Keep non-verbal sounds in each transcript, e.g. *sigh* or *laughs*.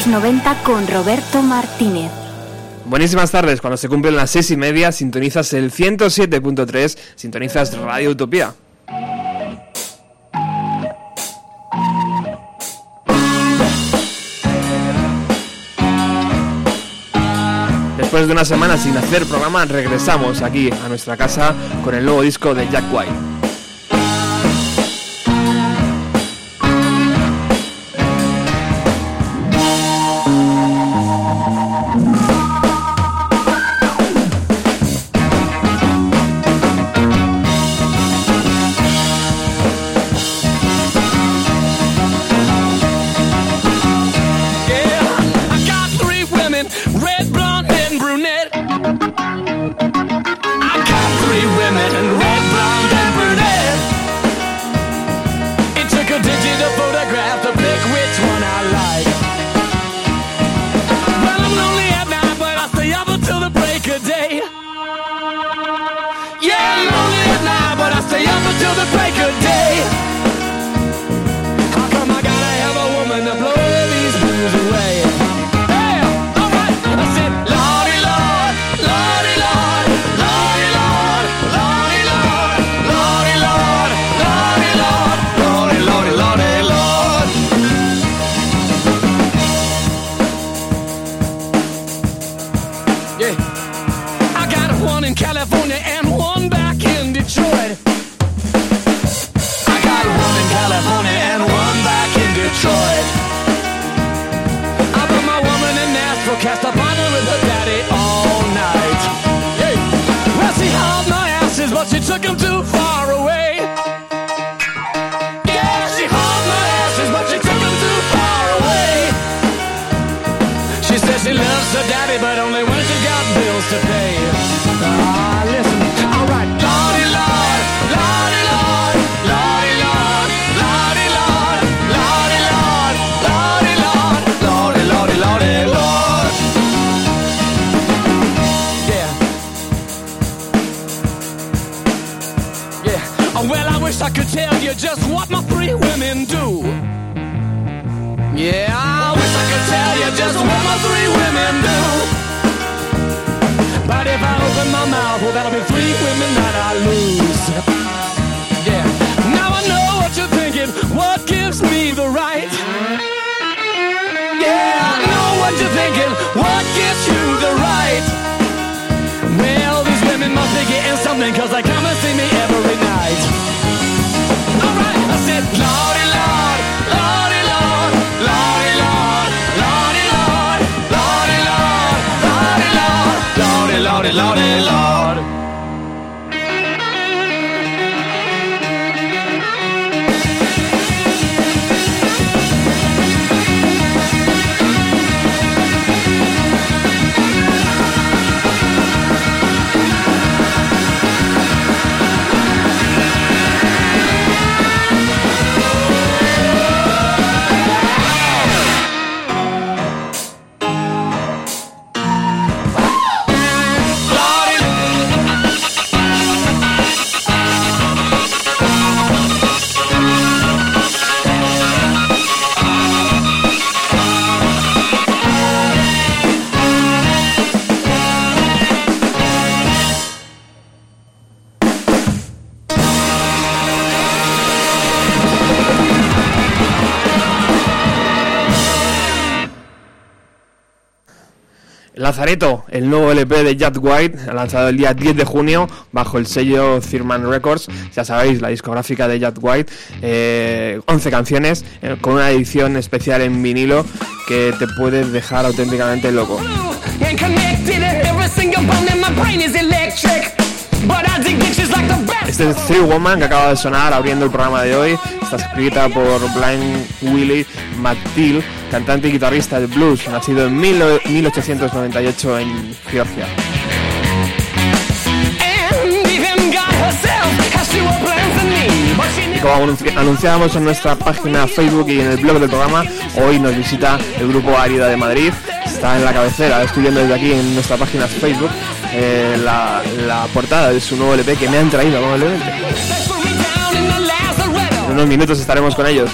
los 90 con Roberto Martínez. Buenísimas tardes, cuando se cumplen las seis y media sintonizas el 107.3, sintonizas Radio Utopía. Después de una semana sin hacer programa, regresamos aquí a nuestra casa con el nuevo disco de Jack White. that I lose. Yeah. Now I know what you're thinking. What gives me the right? Yeah, I know what you're thinking. What gives you the right? Well, these women must be getting something, they come and see me every night. Alright, I said, Lordy, Lord, Lordy, Lord, Lordy, Lord, Lordy, Lord, Lordy, Lord, Lordy, Lordy, Lordy, Lord. El nuevo LP de Jack White, lanzado el día 10 de junio bajo el sello Thurman Records. Ya sabéis, la discográfica de Jack White. 11 eh, canciones eh, con una edición especial en vinilo que te puede dejar auténticamente loco. Este es Three Woman que acaba de sonar abriendo el programa de hoy. Está escrita por Blind Willie McTeal, cantante y guitarrista de blues, nacido en 1898 en Georgia. Y como anunciábamos en nuestra página Facebook y en el blog del programa, hoy nos visita el grupo Árida de Madrid. Está en la cabecera, estoy viendo desde aquí en nuestra página Facebook eh, la, la, portada de su nuevo LP que me han traído amablemente. En unos minutos estaremos con ellos.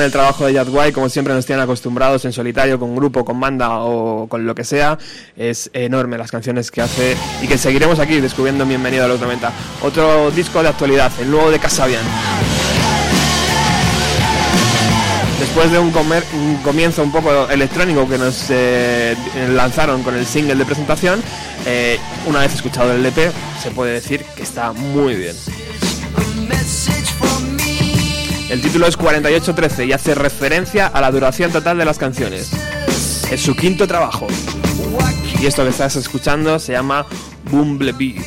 El trabajo de White, como siempre nos tienen acostumbrados en solitario, con grupo, con banda o con lo que sea. Es enorme las canciones que hace y que seguiremos aquí descubriendo Bienvenido a los 90. Otro disco de actualidad, el nuevo de Casabian. Después de un, comienzo un poco electrónico que nos eh, lanzaron con el single de presentación, eh, una vez escuchado el LP, se puede decir que está muy bien. El título es 4813 y hace referencia a la duración total de las canciones. Es su quinto trabajo. Y esto que estás escuchando se llama Bumblebee.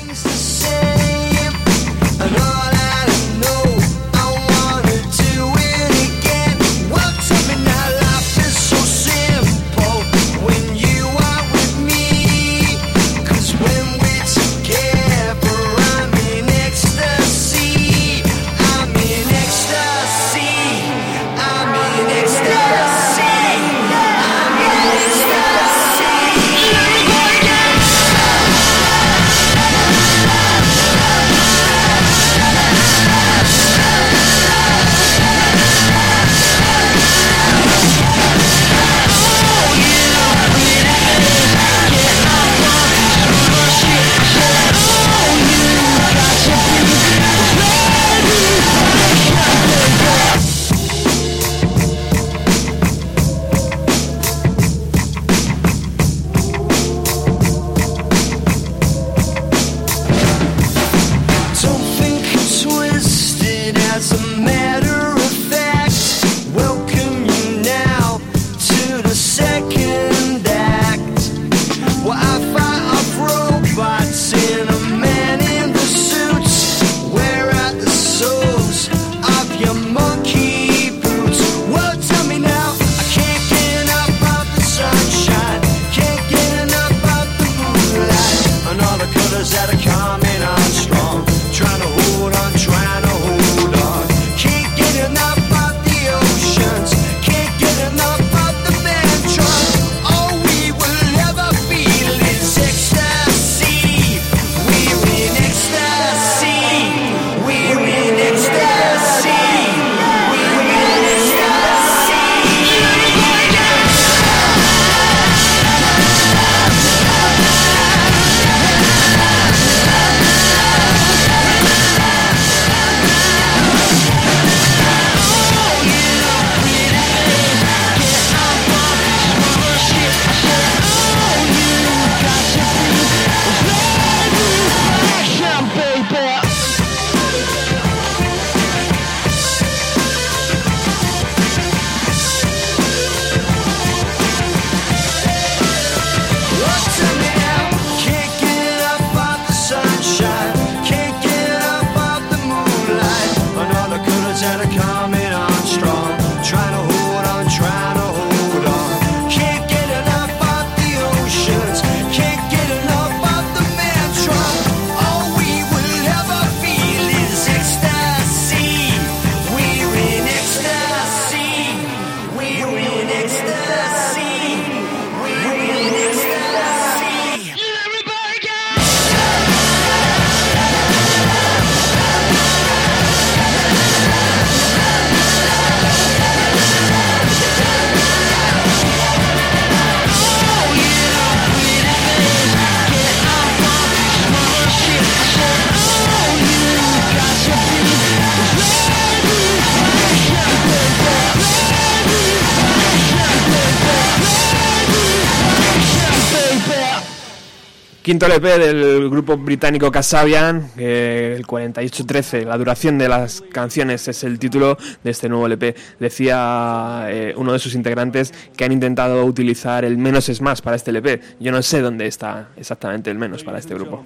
Quinto LP del grupo británico Kasabian, el 4813, la duración de las canciones es el título de este nuevo LP. Decía eh, uno de sus integrantes que han intentado utilizar el menos es más para este LP. Yo no sé dónde está exactamente el menos para este grupo.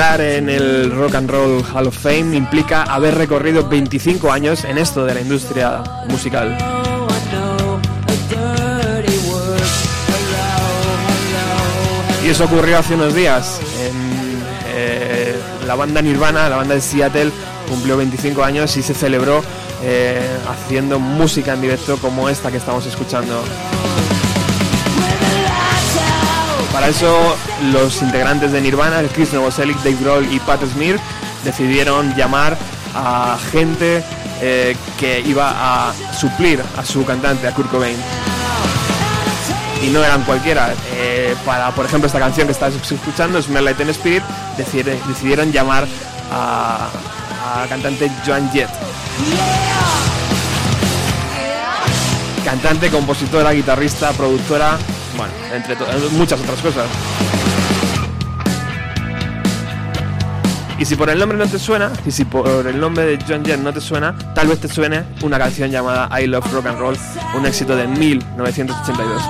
Entrar en el Rock and Roll Hall of Fame implica haber recorrido 25 años en esto de la industria musical. Y eso ocurrió hace unos días. Eh, la banda Nirvana, la banda de Seattle, cumplió 25 años y se celebró eh, haciendo música en directo como esta que estamos escuchando. Para eso, los integrantes de Nirvana, Chris Novoselic, Dave Grohl y Pat Smear, decidieron llamar a gente eh, que iba a suplir a su cantante, a Kurt Cobain. Y no eran cualquiera. Eh, para, por ejemplo, esta canción que estás escuchando, Smell Like Teen Spirit, decidieron llamar a, a cantante Joan Jett. Cantante, compositora, guitarrista, productora, bueno, entre eh, muchas otras cosas. Y si por el nombre no te suena, y si por el nombre de John Jett no te suena, tal vez te suene una canción llamada I Love Rock and Roll, un éxito de 1982.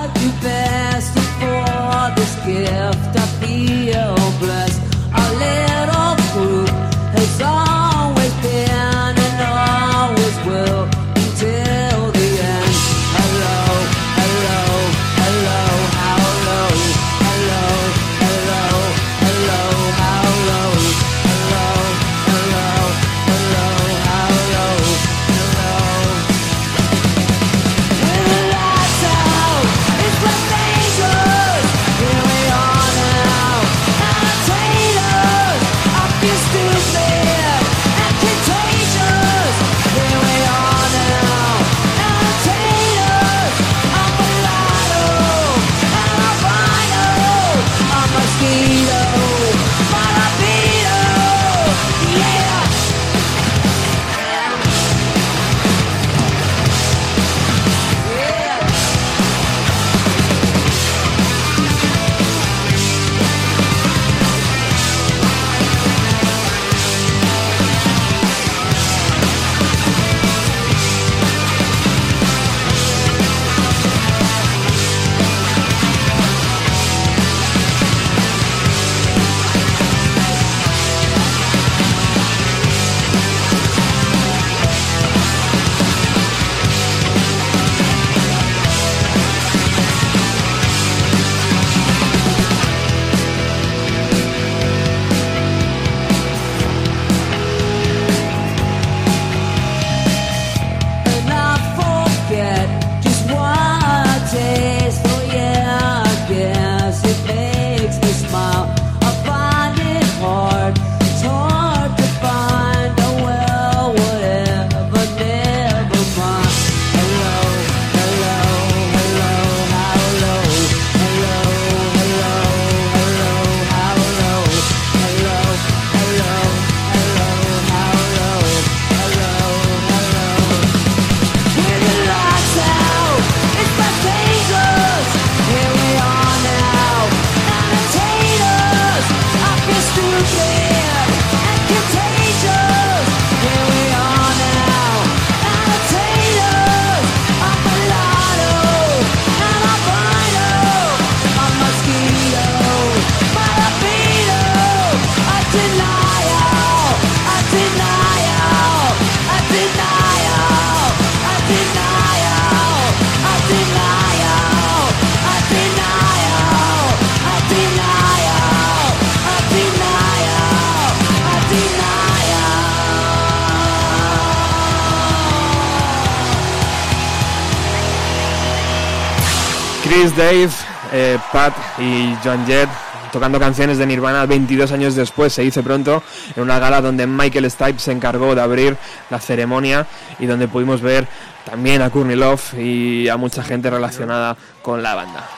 Chris, Dave, eh, Pat y John Jett tocando canciones de Nirvana 22 años después, se dice pronto, en una gala donde Michael Stipe se encargó de abrir la ceremonia y donde pudimos ver también a Courtney Love y a mucha gente relacionada con la banda.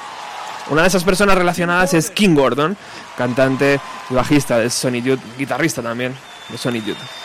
Una de esas personas relacionadas es King Gordon, cantante y bajista de Sonic Youth, guitarrista también de Sonic Youth.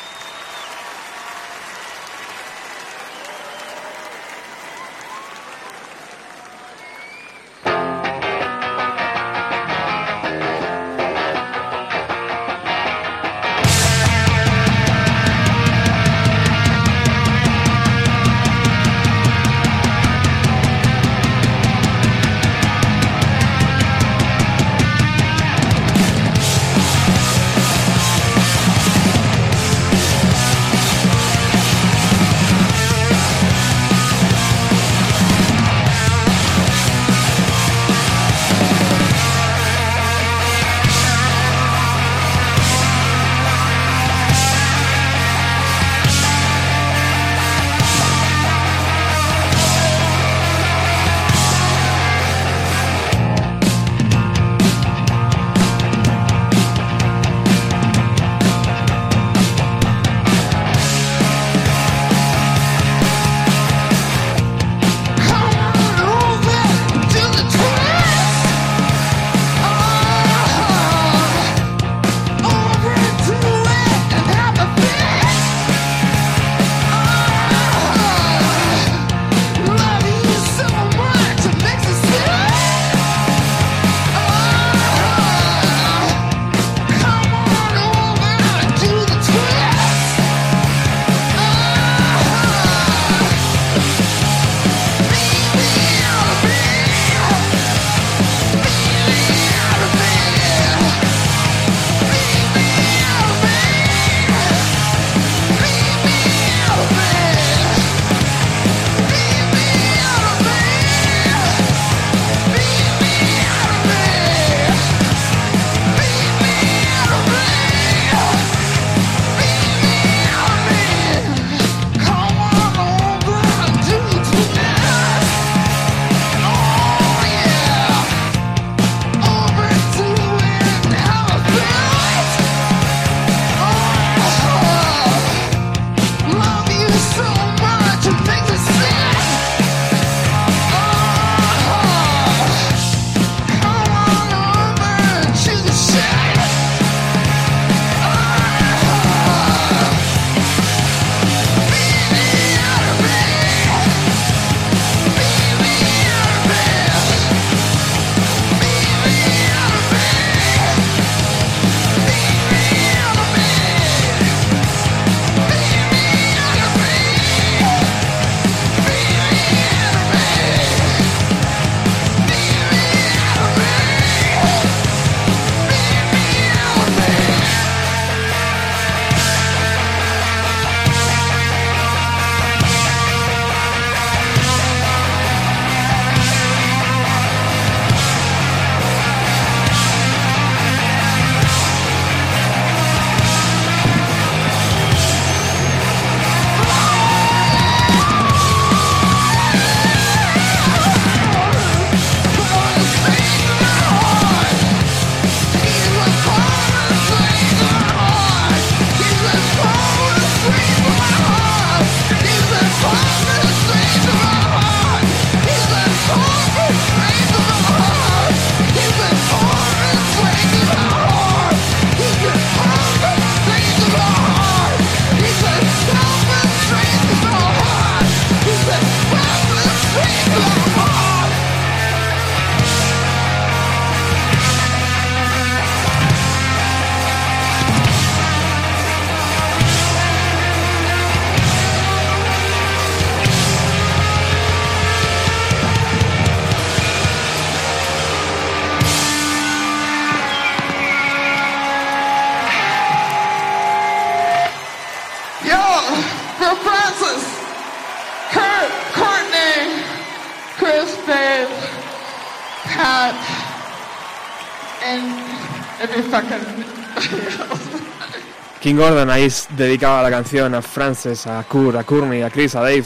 King Gordon ahí dedicaba la canción a Frances, a Kurt, a Courtney, a Chris, a Dave,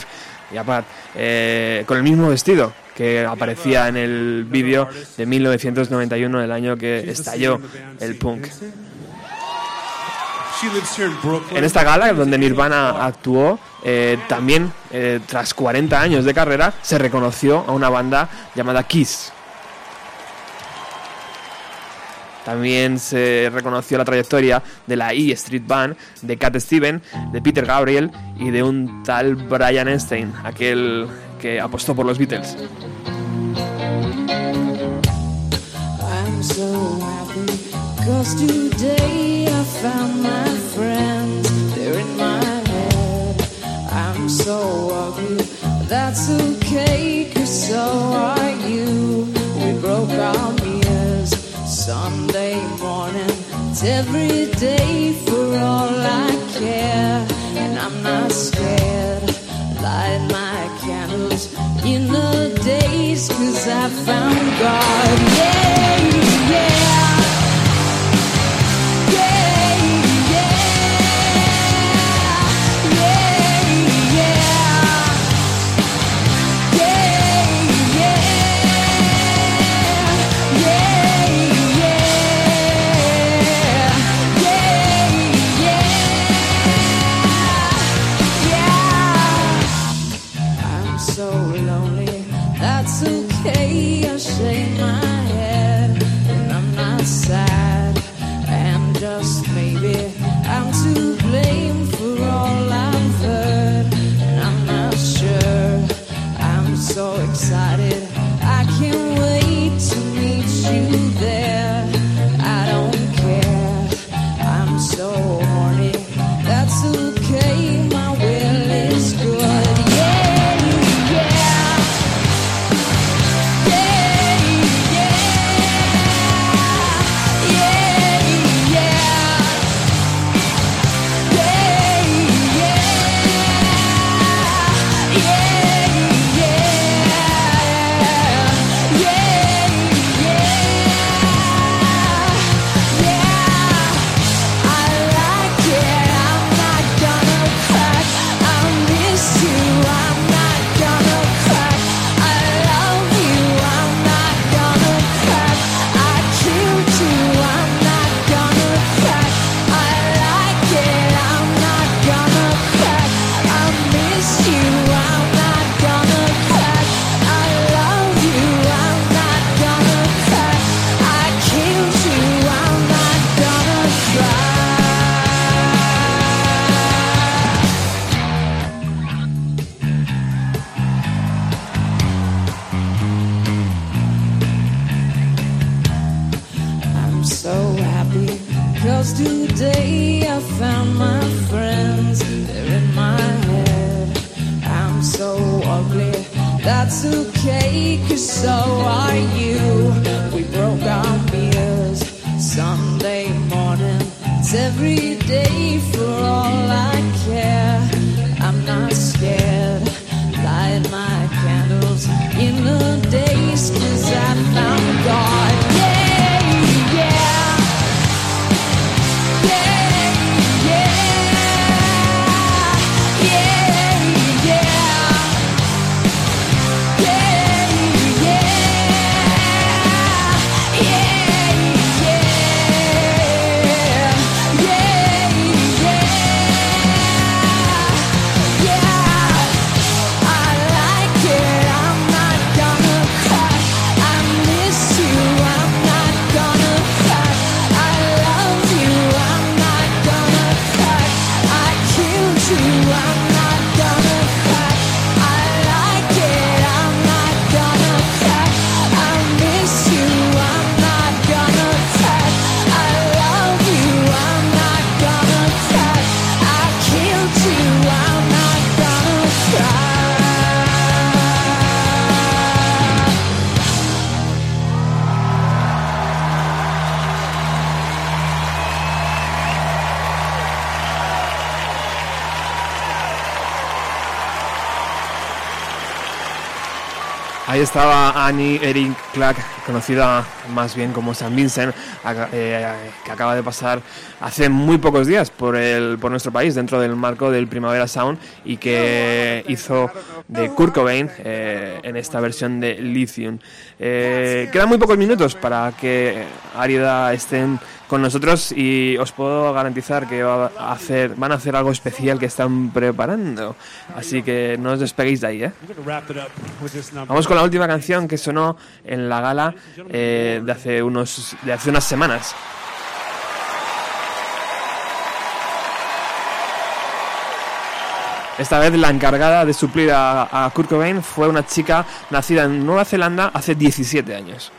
y aparte eh, con el mismo vestido que aparecía en el vídeo de 1991, el año que estalló el punk. En esta gala, donde Nirvana actuó, eh, también, eh, tras 40 años de carrera, se reconoció a una banda llamada Kiss. También se reconoció la trayectoria de la E Street Band, de Cat Steven, de Peter Gabriel y de un tal Brian Epstein, aquel que apostó por los Beatles. I'm so happy cause today I found my friends, they're in my head. I'm so ugly, that's okay, cause so are you. We broke our Sunday morning, it's every day for all I care, and I'm not scared. Light my candles in the days, cause I found God, yeah, Annie Erin Clark, conocida más bien como San Vincent, eh, que acaba de pasar hace muy pocos días por, el, por nuestro país dentro del marco del Primavera Sound y que hizo de Kurt Cobain eh, en esta versión de Lithium. Eh, quedan muy pocos minutos para que Arida estén con nosotros y os puedo garantizar que va a hacer, van a hacer algo especial que están preparando. Así que no os despeguéis de ahí. ¿eh? Vamos con la última canción que sonó en la gala eh, de, hace unos, de hace unas semanas. Esta vez la encargada de suplir a, a Kurt Cobain fue una chica nacida en Nueva Zelanda hace 17 años.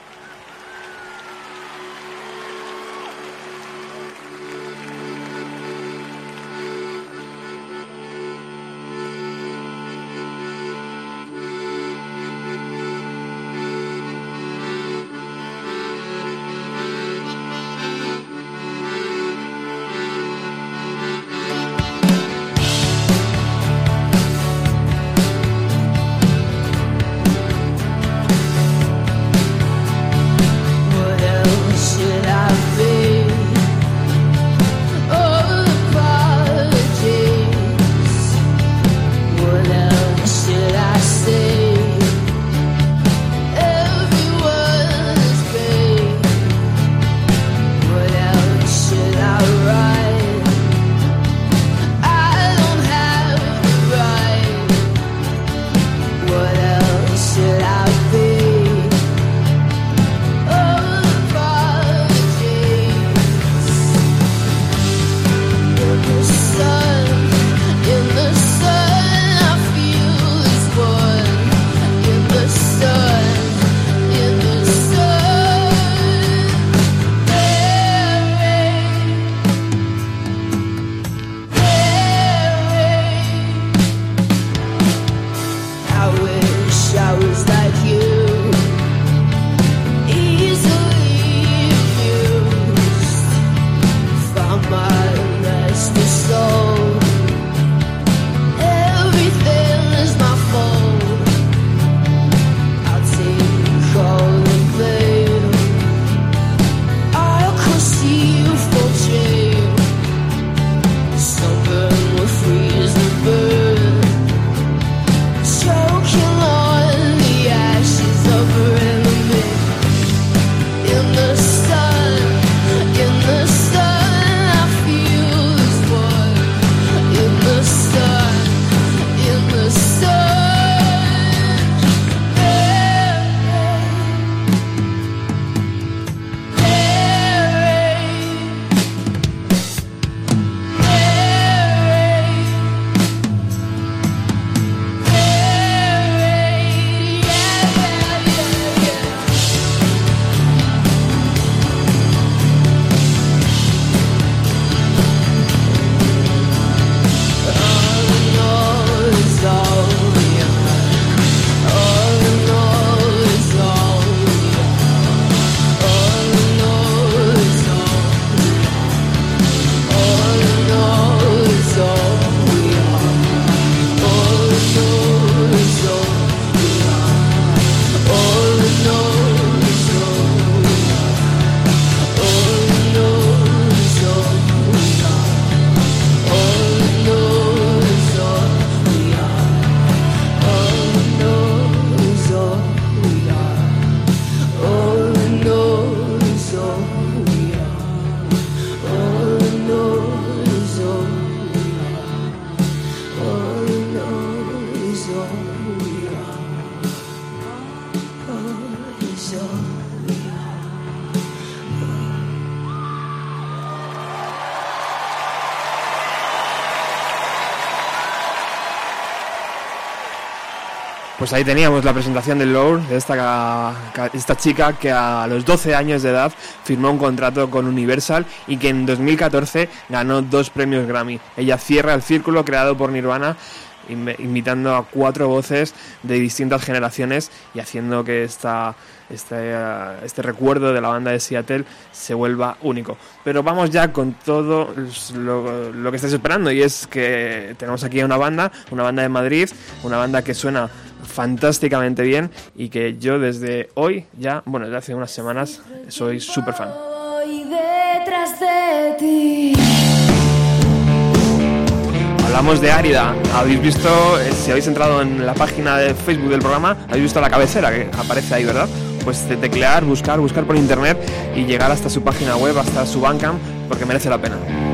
Ahí teníamos la presentación del Lord, de esta, esta chica que a los 12 años de edad firmó un contrato con Universal y que en 2014 ganó dos premios Grammy. Ella cierra el círculo creado por Nirvana invitando a cuatro voces de distintas generaciones y haciendo que esta, este, este recuerdo de la banda de Seattle se vuelva único. Pero vamos ya con todo lo, lo, que estáis esperando y es que tenemos aquí una banda, una banda de Madrid, una banda que suena fantásticamente bien y que yo desde hoy, ya, bueno, desde hace unas semanas, soy súper fan. detrás de ti. Hablamos de Árida. Habéis visto, eh, si habéis entrado en la página de Facebook del programa, habéis visto la cabecera que aparece ahí, ¿verdad? Pues de teclear, buscar, buscar por internet y llegar hasta su página web, hasta su Bandcamp, porque merece la pena.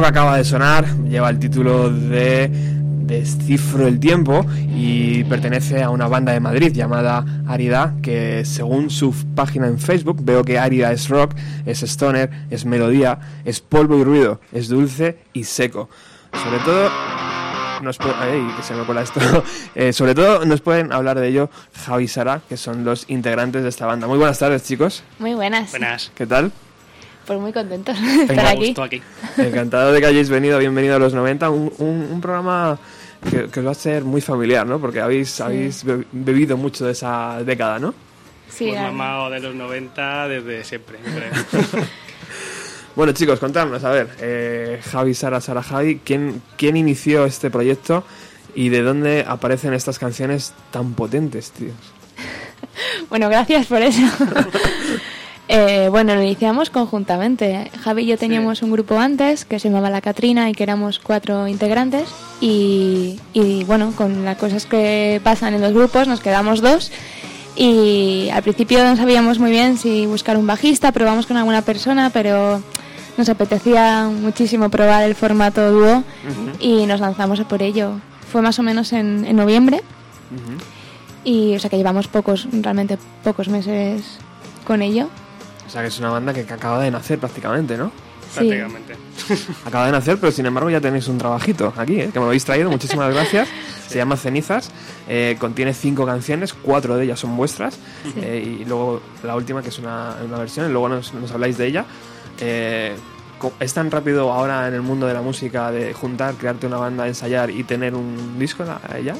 Que acaba de sonar lleva el título de Descifro el Tiempo y pertenece a una banda de Madrid llamada Arida, que según su página en Facebook veo que Arida es rock, es stoner, es melodía, es polvo y ruido, es dulce y seco. Sobre todo nos ay, que se me cola esto. *laughs* Eh, sobre todo nos pueden hablar de ello Javi y Sara, que son los integrantes de esta banda. Muy buenas tardes, chicos. Muy buenas. Buenas. ¿Qué tal? Pues muy contentos de estar aquí. Gusto aquí. Encantado de que hayáis venido, bienvenido a los 90, un, un- un programa que, que os va a ser muy familiar, ¿no? Porque habéis, habéis be- bebido mucho de esa década, ¿no? Sí, Pues mamado de los 90 desde siempre, creo. *laughs* Bueno, chicos, contadnos, a ver, eh, Javi, Sara, Sara, Javi, ¿quién, ¿quién inició este proyecto y de dónde aparecen estas canciones tan potentes, tíos? *laughs* Bueno, gracias por eso. *laughs* Eh, bueno, lo iniciamos conjuntamente. Javi y yo teníamos un grupo antes que se llamaba La Catrina y que éramos cuatro integrantes. Y, y, bueno, con las cosas que pasan en los grupos nos quedamos dos. Y al principio no sabíamos muy bien si buscar un bajista, probamos con alguna persona, pero nos apetecía muchísimo probar el formato dúo y nos lanzamos a por ello. fue más o menos en, en noviembre. Ujú. Y, o sea, que llevamos pocos, realmente pocos meses con ello. O sea que es una banda que, que acaba de nacer prácticamente, ¿no? Sí. Prácticamente. *laughs* Acaba de nacer, pero sin embargo ya tenéis un trabajito aquí, ¿eh? que me habéis traído. Muchísimas gracias. *laughs* Se llama Cenizas. eh, contiene cinco canciones, cuatro de ellas son vuestras. eh, y luego la última, que es una, una versión, y luego nos, nos habláis de ella. Eh, ¿Es tan rápido ahora en el mundo de la música de juntar, crearte una banda, ensayar y tener un disco ya?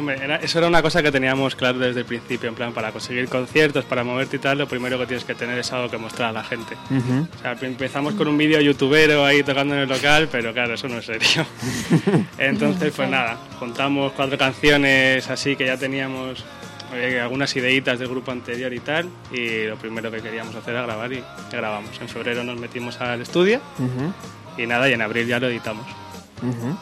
Hombre, era- eso era una cosa que teníamos claro desde el principio, en plan, para conseguir conciertos, para moverte y tal, lo primero que tienes que tener es algo que mostrar a la gente. Ujú. O sea, empezamos con un vídeo youtubero ahí tocando en el local, pero claro, eso no es serio. *laughs* Entonces, pues nada, juntamos cuatro canciones así que ya teníamos eh, algunas ideitas del grupo anterior y tal, y lo primero que queríamos hacer era grabar y grabamos. En febrero nos metimos al estudio Ujú. y nada, y en abril ya lo editamos. Ujú.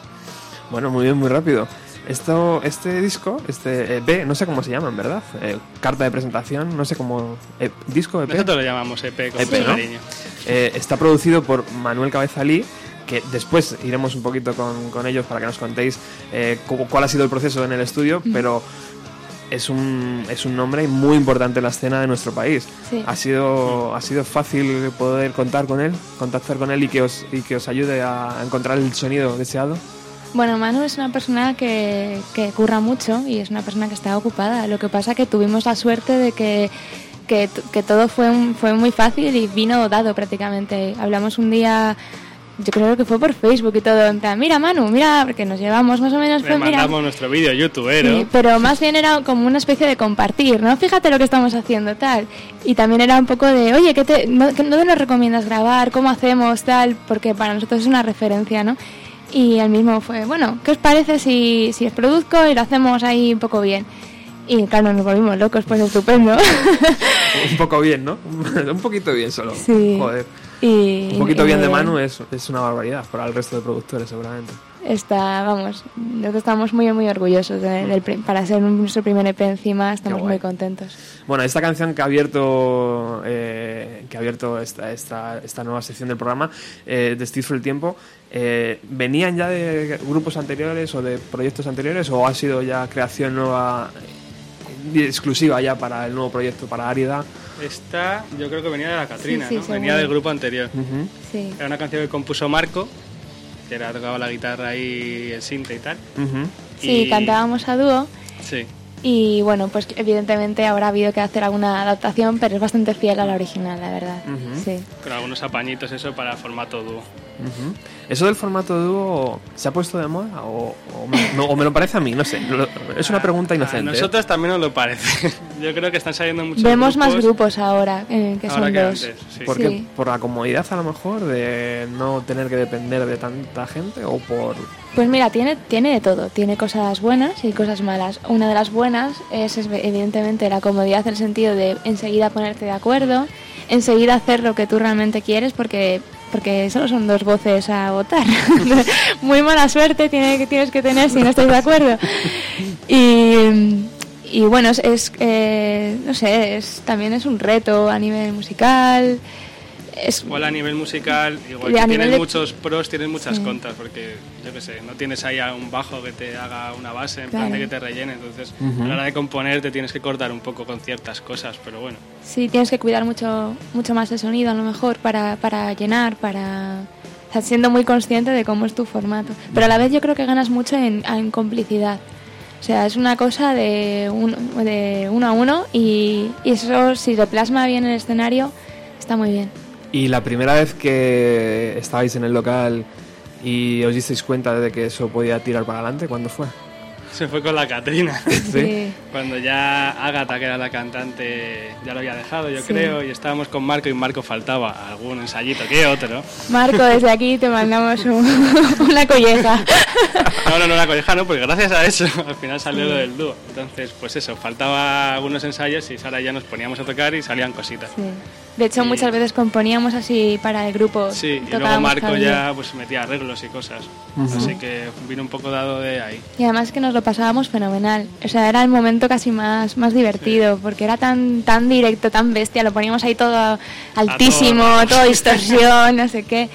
Bueno, muy bien, muy rápido. Esto, este disco, este EP, no sé cómo se llama, en verdad. Eh, carta de presentación, no sé cómo. eh, disco EP. Nosotros lo llamamos EP con EP, cariño. Eh, está producido por Manuel Cabezalí, que después iremos un poquito con, con ellos para que nos contéis eh, cómo- cuál ha sido el proceso en el estudio, pero es un, es un nombre muy importante en la escena de nuestro país. Sí. Ha sido, ha sido fácil poder contar con él, contactar con él y que os, y que os ayude a encontrar el sonido deseado. Bueno, Manu es una persona que, que curra mucho y es una persona que está ocupada. Lo que pasa que tuvimos la suerte de que, que, que todo fue, un- fue muy fácil y vino dado prácticamente. Hablamos un día, yo creo que fue por Facebook y todo, en plan, mira Manu, mira, porque nos llevamos más o menos, Le pues mira... mandamos nuestro vídeo youtubero. Sí, pero más bien era como una especie de compartir, ¿no? Fíjate lo que estamos haciendo, tal. Y también era un poco de, oye, ¿qué te, no, ¿dónde nos recomiendas grabar? ¿Cómo hacemos? Tal, porque para nosotros es una referencia, ¿no? Y el mismo fue, bueno, ¿qué os parece si, si os produzco y lo hacemos ahí un poco bien? Y claro, nos volvimos locos, pues estupendo. *laughs* Un poco bien, ¿no? *laughs* un poquito bien solo. Sí. Joder. y, Un poquito y bien de Manu es, es una barbaridad para el resto de productores, seguramente. Está, vamos, nosotros estamos muy, muy orgullosos de- del para ser nuestro primer EP encima, estamos muy contentos. Bueno, esta canción que ha abierto, eh, que ha abierto esta, esta, esta nueva sección del programa, eh, Descifro el Tiempo, eh, ¿venían ya de grupos anteriores o de proyectos anteriores o ha sido ya creación nueva, eh, exclusiva ya para el nuevo proyecto, para Árida? Esta yo creo que venía de la Catrina, Sí, sí, ¿no? Venía del grupo anterior. Sí. Era una canción que compuso Marco, que era tocaba la guitarra y el sinte y tal. Sí, Y- cantábamos a dúo Sí. y bueno, pues evidentemente habrá habido que hacer alguna adaptación, pero es bastante fiel a la original, la verdad. Sí. Con algunos apañitos eso para formato dúo. ¿Eso del formato dúo se ha puesto de moda o, o me, no, o me lo parece a mí? No sé. Lo- Es una pregunta A inocente. ¿eh? nosotros también nos lo parece. *laughs* Yo creo que están saliendo muchos Vemos más grupos ahora, eh, que ahora son que dos. antes, sí. ¿Por qué? Sí. ¿Por la comodidad a lo mejor de no tener que depender de tanta gente o por... Pues mira, tiene, tiene de todo, tiene cosas buenas y cosas malas. Una de las buenas es, es evidentemente la comodidad en el sentido de enseguida ponerte de acuerdo, enseguida hacer lo que tú realmente quieres porque porque solo son dos voces a votar. *laughs* Muy mala suerte tiene, que tienes que tener si no estáis de acuerdo. *laughs* Y, y bueno, es, es, eh, no sé, es, también es un reto a nivel musical. Es, Igual a nivel musical, igual que nivel tienes de- muchos pros, tienes muchas Sí. contras, porque yo qué sé, no tienes ahí a un bajo que te haga una base, en plan Claro. de que te rellene, entonces Ujú. a la hora de componer te tienes que cortar un poco con ciertas cosas, pero bueno. Sí, tienes que cuidar mucho, mucho más el sonido a lo mejor para, para llenar, para... o sea, siendo muy consciente de cómo es tu formato. Pero a la vez yo creo que ganas mucho en, en complicidad. O sea, es una cosa de, un- de uno a uno y, y eso si se plasma bien en el escenario está muy bien. Y la primera vez que estabais en el local y os disteis cuenta de que eso podía tirar para adelante, ¿cuándo fue? Se fue con la Catrina. *laughs* Sí. Cuando ya Ágata, que era la cantante, ya lo había dejado, yo Sí. creo, y estábamos con Marco y Marco faltaba algún ensayito que otro. Marco, desde aquí te mandamos un- *laughs* una colleja. No, no, no la colleja, no, porque gracias a eso al final salió lo del dúo. Entonces, pues eso, faltaba algunos ensayos y Sara y ya nos poníamos a tocar y salían cositas. De hecho, Y- muchas veces componíamos así para el grupo. Sí, y luego Marco ya pues metía arreglos y cosas. Así que vino un poco dado de ahí. Y además que nos lo pasábamos fenomenal. O sea, era el momento casi más, más divertido, porque era tan, tan directo, tan bestia, lo poníamos ahí todo altísimo, todo. todo distorsión, no sé qué.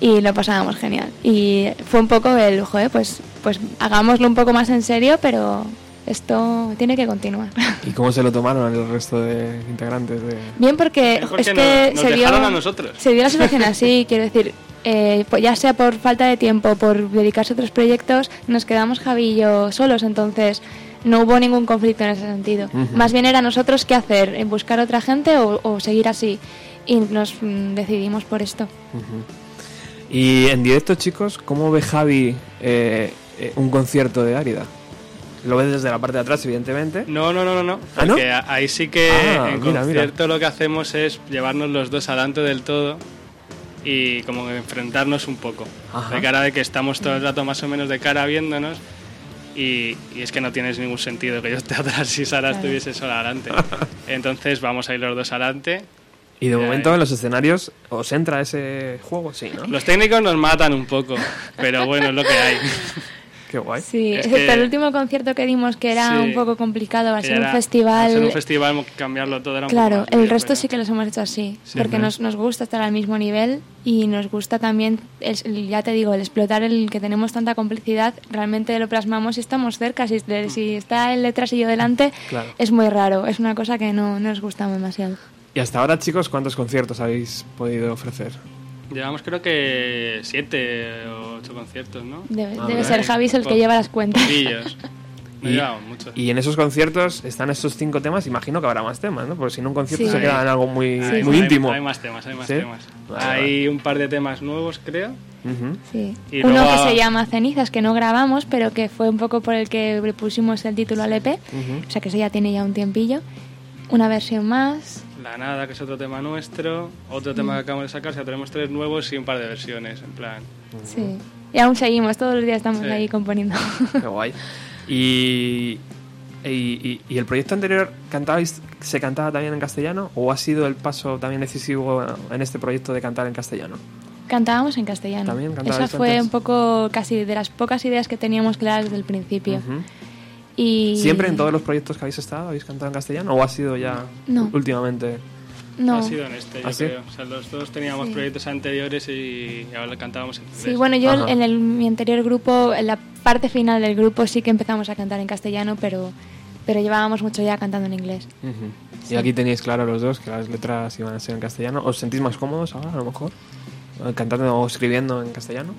y lo pasábamos genial. Y fue un poco el, joder, pues, pues hagámoslo un poco más en serio, pero esto tiene que continuar. ¿Y cómo se lo tomaron el resto de integrantes? De... Bien, porque, Es que nos- nos se, dio, a nosotros. se dio la situación así, *laughs* quiero decir, eh, pues ya sea por falta de tiempo, por dedicarse a otros proyectos, nos quedamos Javi y yo solos, entonces no hubo ningún conflicto en ese sentido. Más bien era nosotros qué hacer, en buscar otra gente o, o seguir así. Y nos mm, decidimos por esto. Y en directo, chicos, ¿cómo ve Javi eh, eh, un concierto de Árida? Lo ves desde la parte de atrás, evidentemente. No, no, no, no, no. ¿Ah, no? Porque a- ahí sí que Ah, en mira, mira. concierto lo que hacemos es llevarnos los dos adelante del todo y como enfrentarnos un poco. Ajá. De cara de que estamos todo el rato más o menos de cara viéndonos y, y es que no tienes ningún sentido que yo esté *laughs* atrás si Sara Claro. estuviese sola adelante. *laughs* Entonces vamos a ir los dos adelante. Y de momento en los escenarios os entra ese juego, sí, ¿no? Los técnicos nos matan un poco, pero bueno, es lo que hay. *laughs* Qué guay. Sí, Es excepto que- el último concierto que dimos, que era Sí. un poco complicado, al Que ser un festival. al ser un festival, cambiarlo todo era un Claro, poco más el resto pero- sí que los hemos hecho así, Sí. porque nos, nos gusta estar al mismo nivel y nos gusta también, el- el- ya te digo, el explotar el que tenemos tanta complicidad, realmente lo plasmamos y estamos cerca, si, de- si está él detrás y yo delante, Claro. es muy raro, es una cosa que no, no nos gusta demasiado. Y hasta ahora, chicos, ¿cuántos conciertos habéis podido ofrecer? Llevamos creo que siete o ocho conciertos, ¿no? Debe, Ah, debe ser Javis el que lleva las cuentas. *laughs* No Y- llevamos muchos. Y en esos conciertos están estos cinco temas, imagino que habrá más temas, ¿no? Porque si no un concierto Sí. se queda en algo muy, Hay- muy hay- íntimo. Hay, más temas, hay más ¿Sí? temas. Vale, hay un par de temas nuevos, creo. Ujú. Sí. Y Uno luego que a- se llama Cenizas, que no grabamos, pero que fue un poco por el que le pusimos el título al EP, Ujú. o sea que ese ya tiene ya un tiempillo. Una versión más, La Nada, que es otro tema nuestro. Otro tema que acabamos de sacar. O sea, tenemos tres nuevos y un par de versiones, en plan. sí. Y aún seguimos, todos los días estamos Sí. ahí componiendo. *laughs* Qué guay. Y, y, y- y el proyecto anterior cantabais, se cantaba también en castellano o ha sido el paso también decisivo en este proyecto de cantar en castellano? Cantábamos en castellano. También Esa fue antes. un poco casi de las pocas ideas que teníamos claras desde el principio. Y ¿Siempre en todos los proyectos que habéis estado habéis cantado en castellano o ha sido ya No. últimamente? no. Ha sido en este, yo ¿Ah, sí? creo. O sea, los dos teníamos Sí. proyectos anteriores y ahora cantábamos en inglés. Sí, bueno, yo Ajá. en el, mi anterior grupo, en la parte final del grupo sí que empezamos a cantar en castellano, pero, pero llevábamos mucho ya cantando en inglés. Y Sí. aquí tenéis claro los dos que las letras iban a ser en castellano. ¿Os sentís más cómodos ahora, a lo mejor? ¿Cantando o escribiendo en castellano?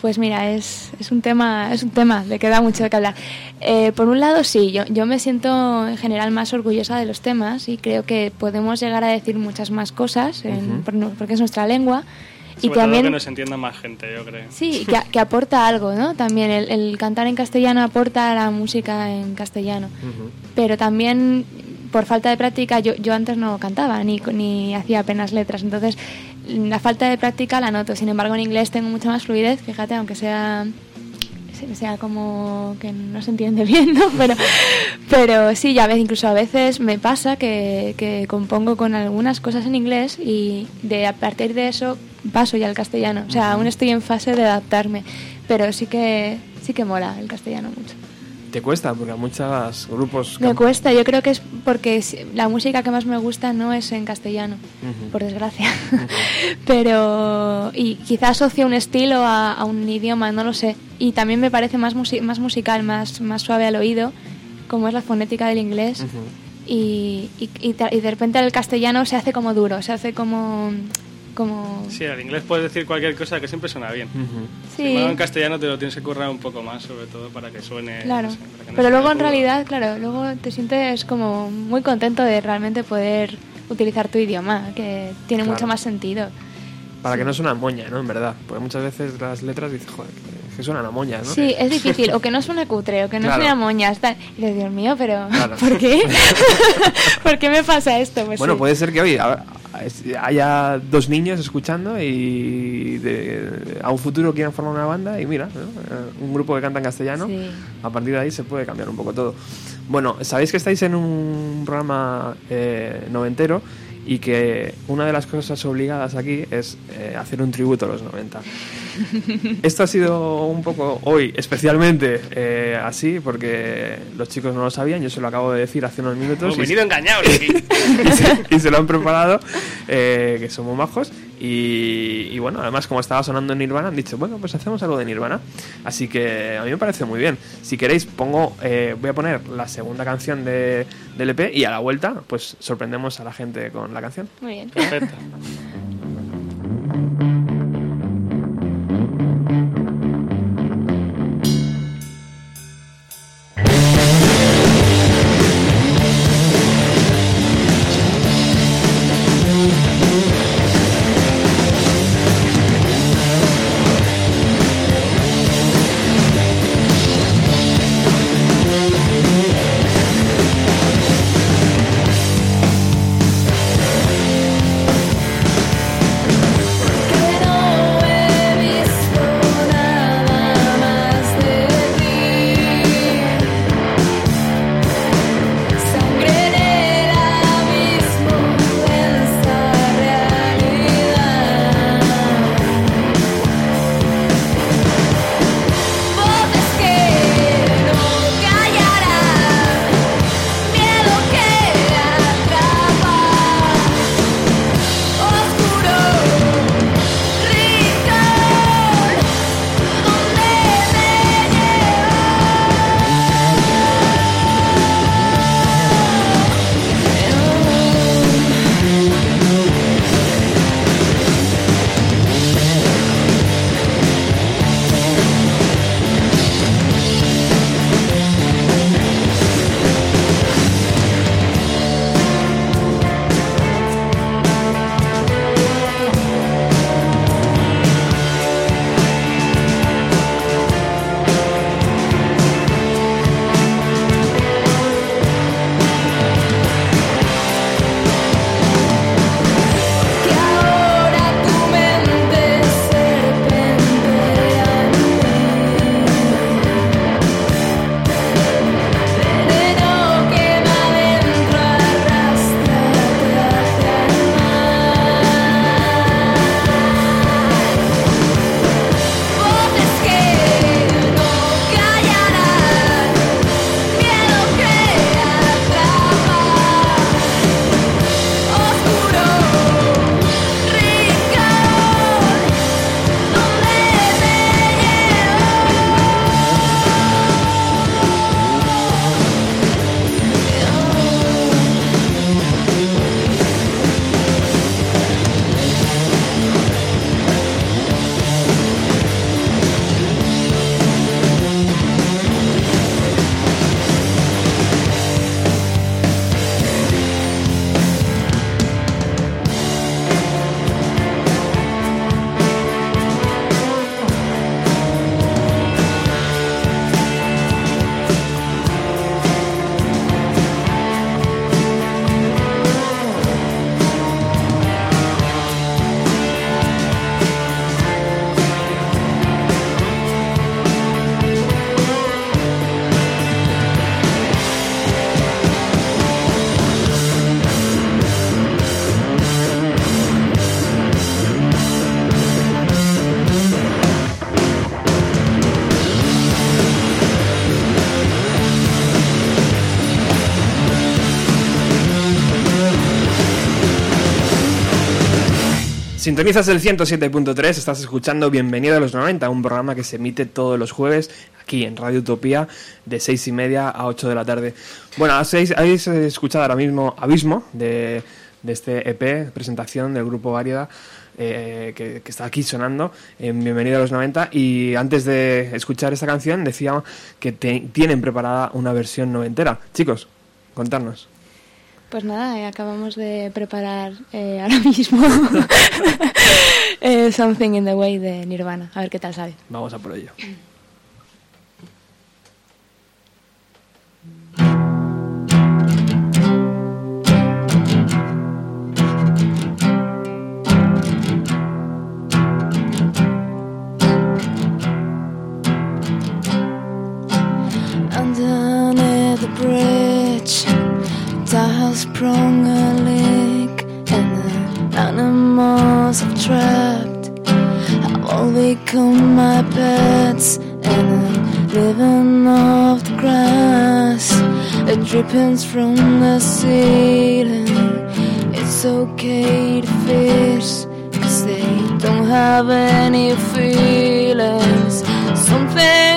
Pues mira, es, es un tema es un tema de que da mucho de que hablar. Eh, por un lado, sí, yo, yo me siento en general más orgullosa de los temas y creo que podemos llegar a decir muchas más cosas en- porque es nuestra lengua. Sobre y todo también que nos entienda más gente, yo creo. Sí, que, *laughs* que aporta algo, ¿no? También el, el cantar en castellano aporta a la música en castellano. Pero también, por falta de práctica, yo, yo antes no cantaba ni, ni hacía apenas letras. Entonces, la falta de práctica la noto. Sin embargo, en inglés tengo mucha más fluidez, fíjate, aunque sea sea como que no se entiende *laughs* bien, ¿no? Pero, pero sí, ya ves, incluso a veces me pasa que, que compongo con algunas cosas en inglés y de a partir de eso paso ya al castellano. O sea, aún estoy en fase de adaptarme, pero sí que sí que mola el castellano mucho. ¿Te cuesta? Porque a muchos grupos... Me cuesta, yo creo que es porque la música que más me gusta no es en castellano, por desgracia. *laughs* Pero, y quizás asocio un estilo a, a un idioma, no lo sé. Y también me parece más, musi- más musical, más, más suave al oído, como es la fonética del inglés. Y, y, y de repente el castellano se hace como duro, se hace como... como Sí, al inglés puedes decir cualquier cosa que siempre suena bien. Ujú. Sin sí, en castellano te lo tienes que currar un poco más, sobre todo para que suene. claro. no sé, que no Pero suene luego en crudo. realidad, claro, luego te sientes como muy contento de realmente poder utilizar tu idioma, que tiene Claro. mucho más sentido. Para que no suena moña, ¿no? En verdad. Porque muchas veces las letras dices, joder, que- que suenan a moña, ¿no? Sí, es difícil, o que no suene cutre, o que no Claro. suene a moñas, tal. Y dices, Dios mío, pero Claro. ¿por qué? *laughs* *laughs* ¿Por qué me pasa esto? Pues bueno, sí. puede ser que hoy a- a- haya dos niños escuchando y de- a un futuro quieran formar una banda y mira, ¿no? Eh, un grupo que canta en castellano, Sí. a partir de ahí se puede cambiar un poco todo. Bueno, sabéis que estáis en un programa eh, noventero y que una de las cosas obligadas aquí es eh, hacer un tributo a los 90. *laughs* Esto ha sido un poco hoy, especialmente eh, así, porque los chicos no lo sabían, yo se lo acabo de decir hace unos minutos. Hemos y- venido engañados aquí. *laughs* y, se, y se lo han preparado, eh, que somos majos. Y, y bueno, además como estaba sonando en Nirvana, han dicho, bueno, pues hacemos algo de Nirvana. Así que a mí me parece muy bien. Si queréis, pongo, eh, voy a poner la segunda canción de, del EP y a la vuelta, pues sorprendemos a la gente con la canción. Muy bien. Perfecto. *laughs* Sintonizas el 107.3, estás escuchando Bienvenido a los 90, un programa que se emite todos los jueves aquí en Radio Utopía de 6 y media a 8 de la tarde. Bueno, habéis, escuchado ahora mismo Abismo de, de este EP, presentación del grupo Variedad, eh, que, que está aquí sonando en Bienvenido a los 90. Y antes de escuchar esta canción decía que te- tienen preparada una versión noventera. Chicos, contarnos. Pues nada, eh, acabamos de preparar eh, *laughs* ahora mismo eh, Something in the Way de Nirvana. A ver qué tal sale. Vamos a por ello. Sprung a leak, and the animals are trapped. Have all become my pets, and I'm living off the grass. The drippings from the ceiling. It's okay to fish, cause they don't have any feelings. Something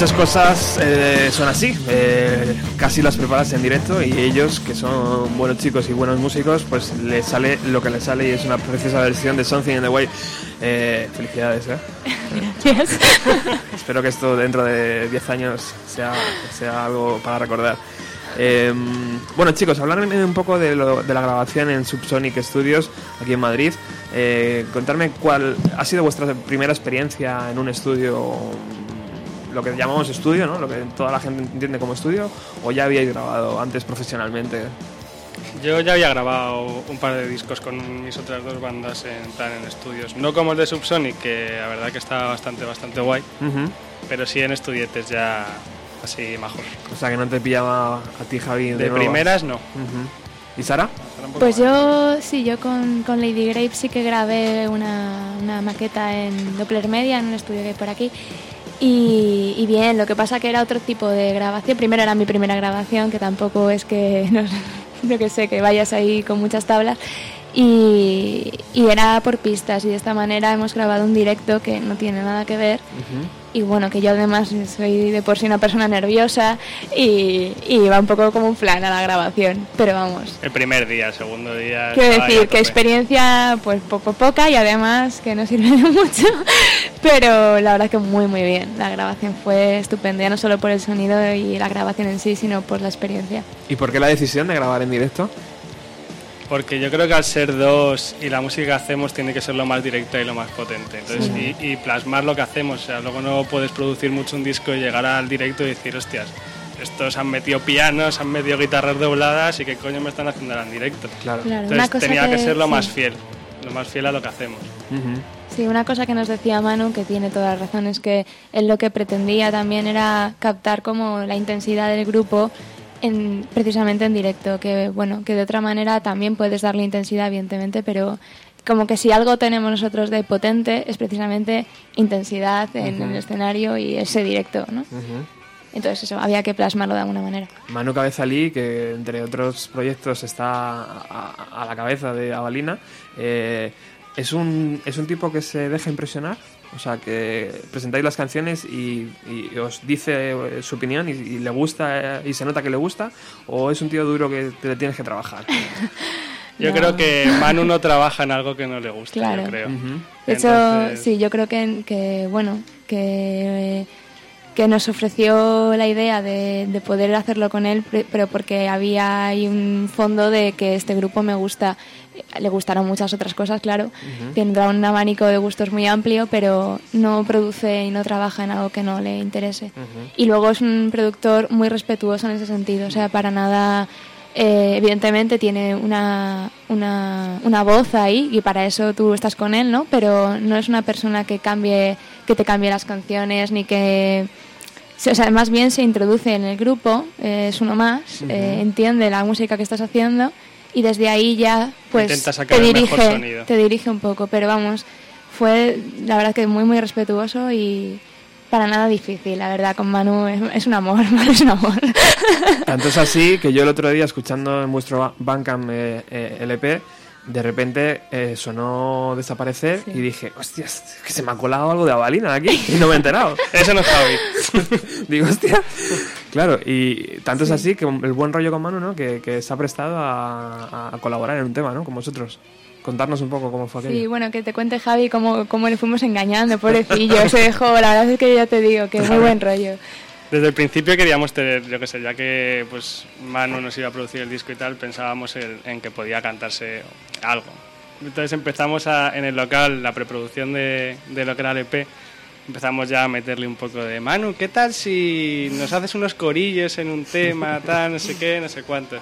muchas cosas eh, son así, eh, casi las preparas en directo y ellos, que son buenos chicos y buenos músicos, pues les sale lo que les sale y es una preciosa versión de Something in the Way. Eh, felicidades, ¿eh? Gracias. *laughs* Espero que esto dentro de 10 años sea, sea algo para recordar. Eh, bueno chicos, hablarme un poco de, lo- de la grabación en Subsonic Studios aquí en Madrid. Eh, contarme cuál ha sido vuestra primera experiencia en un estudio, lo que llamamos estudio, ¿no? Lo que toda la gente entiende como estudio, o ya habíais grabado antes profesionalmente. Yo ya había grabado un par de discos con mis otras dos bandas en plan en estudios. No como el de Subsonic, que la verdad que está bastante, bastante guay, Ujú. pero sí en estudietes ya así majos. O sea que no te pillaba a ti Javi de, De primeras no. Ujú. ¿Y Sara? Pues yo, sí, yo con, con Lady Grape sí que grabé una, una maqueta en Doppler Media, en un estudio que hay por aquí. Y, y bien, lo que pasa que era otro tipo de grabación. Primero era mi primera grabación, que tampoco es que, *laughs* no, yo que sé, que vayas ahí con muchas tablas. Y, y era por pistas y de esta manera hemos grabado un directo que no tiene nada que ver. Y bueno, que yo además soy de por sí una persona nerviosa y, y va un poco como un plan a la grabación. Pero vamos, El primer día, el segundo día. Quiero decir a que experiencia pues po- po- poca y además que no sirve *laughs* de mucho, pero la verdad que muy muy bien. La grabación fue estupenda, ya no solo por el sonido y la grabación en sí, sino por la experiencia. ¿Y por qué la decisión de grabar en directo? Porque yo creo que al ser dos y la música que hacemos tiene que ser lo más directa y lo más potente. Entonces, y, y plasmar lo que hacemos. O sea, luego no puedes producir mucho un disco y llegar al directo y decir, hostias, estos han metido pianos, han metido guitarras dobladas y qué coño me están haciendo ahora en directo. Claro. Claro, Entonces tenía que, que- ser lo sí. más fiel, lo más fiel a lo que hacemos. Ujú. Sí, una cosa que nos decía Manu, que tiene toda la razón, es que él lo que pretendía también era captar como la intensidad del grupo en, precisamente en directo, que bueno, que de otra manera también puedes darle intensidad, evidentemente, pero como que si algo tenemos nosotros de potente es precisamente intensidad en el escenario y ese directo, ¿no? Ujú. Entonces eso, había que plasmarlo de alguna manera. Manu Cabezalí, que entre otros proyectos está a, a la cabeza de Avalina, eh, es, un, es un tipo que se deja impresionar. O sea, que presentáis las canciones y, y os dice eh, su opinión y, y le gusta eh, y se nota que le gusta, o es un tío duro que te le tienes que trabajar. *laughs* Yo No. creo que Manu no trabaja en algo que no le gusta, Claro. yo creo. De hecho, Entonces- sí, yo creo que, que bueno, que, que nos ofreció la idea de, de poder hacerlo con él, pero porque había ahí un fondo de que este grupo me gusta. Le gustaron muchas otras cosas, claro. Tendrá un abanico de gustos muy amplio, pero no produce y no trabaja en algo que no le interese. Y luego es un productor muy respetuoso en ese sentido, o sea, para nada eh, evidentemente tiene una, una, una voz ahí y para eso tú estás con él, ¿no? Pero no es una persona que cambie, que te cambie las canciones ni que o sea, más bien se introduce en el grupo, eh, es uno más, eh, entiende la música que estás haciendo y desde ahí ya pues Intenta sacar te el mejor dirige, sonido. te dirige un poco, pero vamos, fue la verdad que muy muy respetuoso y para nada difícil, la verdad, con Manu es, es un amor, *laughs* Manu es un amor. Tanto es así que yo el otro día, escuchando en vuestro ba- Bandcamp eh, eh, LP, de repente eh, sonó desaparecer Sí. y dije, hostias, que se me ha colado algo de Avalina aquí y no me he enterado. *laughs* Eso no es Javi. *laughs* Digo, hostia. Claro, y tanto es así que el buen rollo con Manu, ¿no? Que, que se ha prestado a, a colaborar en un tema, ¿no? Con vosotros. Contarnos un poco cómo fue aquello. Sí, bueno, que te cuente Javi cómo, cómo le fuimos engañando, pobrecillo, se dejó, la verdad es que ya te digo que muy buen rollo. Desde el principio queríamos tener, yo qué sé, ya que pues Manu nos iba a producir el disco y tal, pensábamos en, que podía cantarse algo. Entonces empezamos a- en el local, la preproducción de, de lo que era el EP, empezamos ya a meterle un poco de Manu, ¿qué tal si nos haces unos corillos en un tema, tal, no sé qué, no sé cuánto?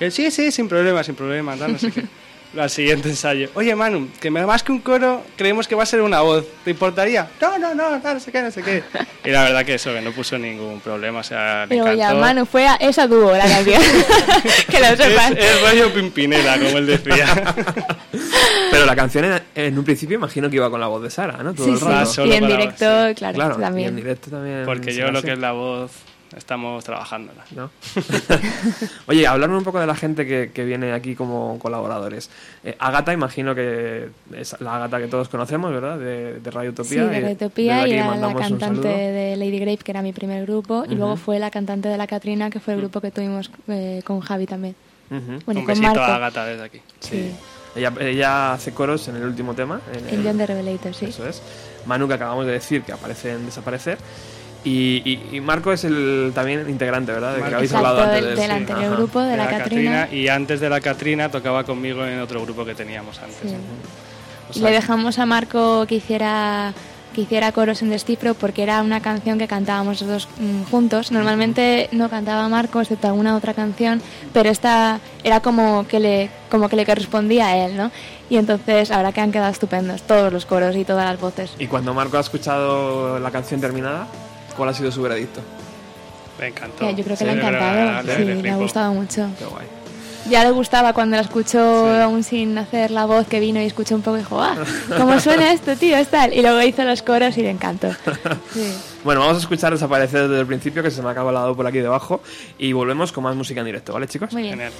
Y sí, sí, sin problema, sin problema, tal, no sé qué. *laughs* Al siguiente ensayo, oye Manu, que más que un coro creemos que va a ser una voz, ¿te importaría? No, no, no, tal, no sé qué, no sé qué. *laughs* Y la verdad que eso, que no puso ningún problema, o sea, le Pero ya. Manu, fue a esa dúo la canción, *laughs* que lo Es, sepan. es rollo Pimpinela, como él decía. *laughs* Pero la canción en, en un principio imagino que iba con la voz de Sara, ¿no? Todo Sí, el sí, rato. Y en directo, sí. claro, Claro, y en también. directo también. Porque yo lo que es la voz estamos trabajándola. ¿no? *laughs* Oye, hablarme un poco de la gente que, que viene aquí como colaboradores. Eh, Agata, imagino que es la Agata que todos conocemos, ¿verdad? De, de Radio Sí, Utopía. de y Retopía desde y aquí era la cantante de Lady Grape, que era mi primer grupo, y luego Ujú. fue la cantante de La Catrina, que fue el grupo que tuvimos eh, con Javi también. Ujú. Bueno, y Un con besito Marco. a Agata desde aquí. Sí. Ella, ella hace coros en el último tema. En En el- John the Revelator, sí. Eso es. Manu, que acabamos de decir que aparece en Desaparecer. Y, y- y Marco es el también integrante, ¿verdad? De que Marco. habéis Exacto, hablado antes del- de del sí. anterior Ajá. grupo, de, la, Catrina. Y antes de la Catrina tocaba conmigo en otro grupo que teníamos antes. Sí. O sea, le dejamos a Marco que hiciera que hiciera coros en Descifro porque era una canción que cantábamos los dos mm, juntos. Normalmente no cantaba Marco, excepto alguna otra canción, pero esta era como que le como que le correspondía a él, ¿no? Y entonces ahora que han quedado estupendos todos los coros y todas las voces. Y cuando Marco ha escuchado la canción terminada, ¿cuál ha sido su veredicto? Le encantó. Ya, yo creo que Sí, le ha encantado, le- sí, le le ha gustado mucho. Qué guay. Ya le gustaba cuando la escuchó Sí. aún sin hacer la voz que vino y escuchó un poco y dijo, ¡ah! ¿Cómo suena esto, tío? Es tal. Y luego hizo los coros y le encantó. *laughs* Sí. Bueno, vamos a escuchar Desaparecer desde el principio, que se me acaba el lado por aquí debajo. Y volvemos con más música en directo, ¿vale, chicos? Muy bien. Genial.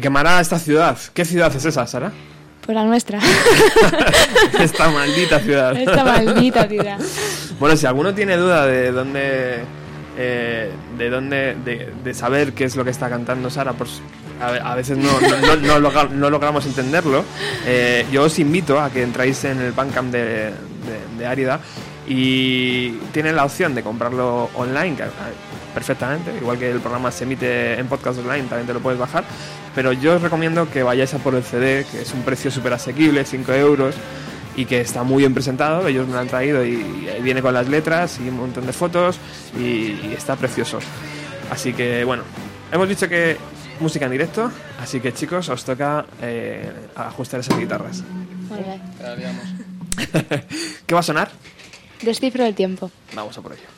Quemará esta ciudad. ¿Qué ciudad es esa, Sara? Pues la nuestra. *laughs* esta maldita ciudad. Esta maldita ciudad. Bueno, si alguno tiene duda de dónde. eh, de dónde. De, de saber qué es lo que está cantando Sara, pues a, a veces no, no, no- no logra- no logramos entenderlo. eh, yo os invito a que entráis en el Bandcamp de, de, de Árida y tienen la opción de comprarlo online, perfectamente, igual que el programa se emite en podcast online, también te lo puedes bajar. Pero yo os recomiendo que vayáis a por el CD, que es un precio súper asequible, 5 euros y que está muy bien presentado. Ellos me lo han traído y, y viene con las letras y un montón de fotos y, y está precioso. Así que bueno, hemos dicho que música en directo, así que chicos, os toca eh, ajustar esas guitarras. Muy bien. *laughs* ¿Qué va a sonar? Descifro el tiempo. Vamos a por ello.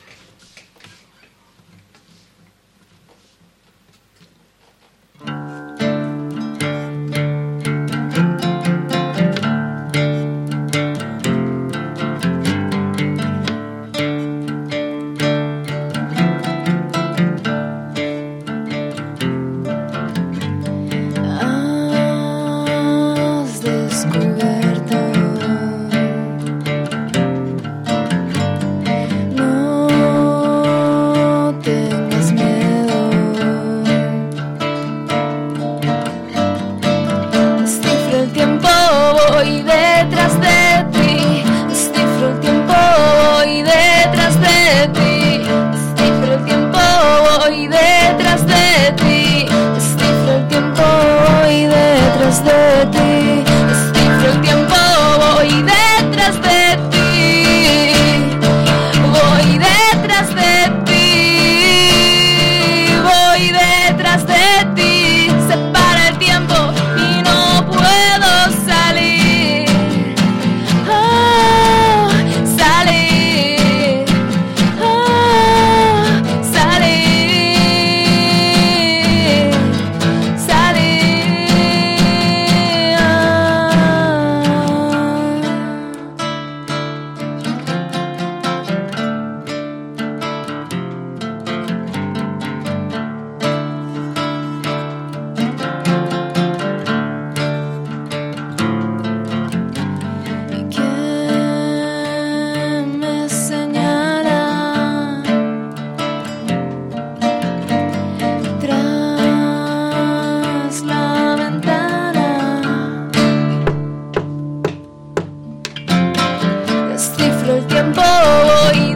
el tiempo voy.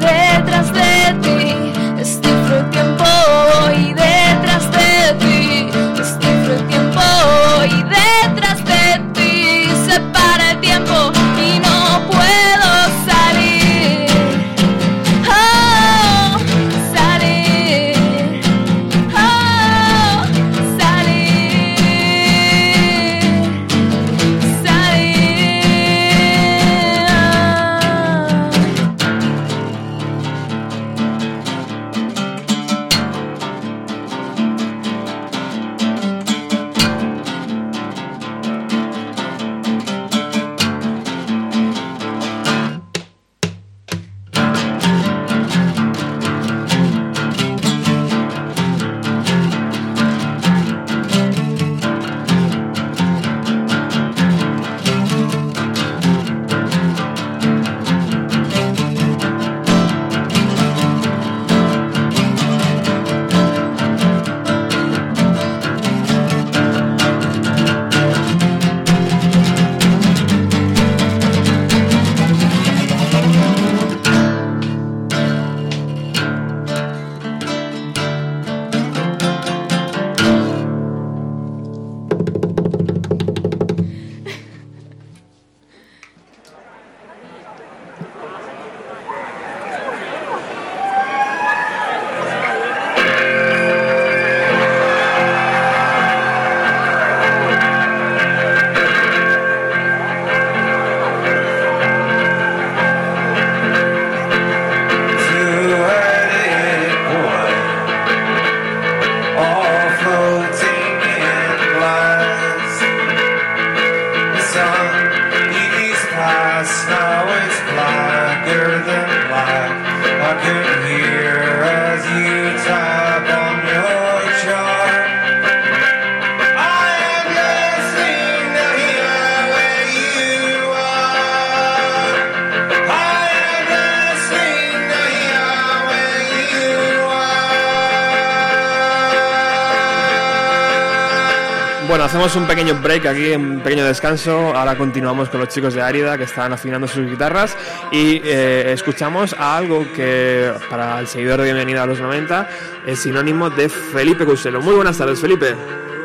Pequeño break aquí, un pequeño descanso. Ahora continuamos con los chicos de Árida que están afinando sus guitarras y eh, escuchamos a algo que para el seguidor de Bienvenida a los 90 es sinónimo de Felipe Cuselo. Muy buenas tardes, Felipe.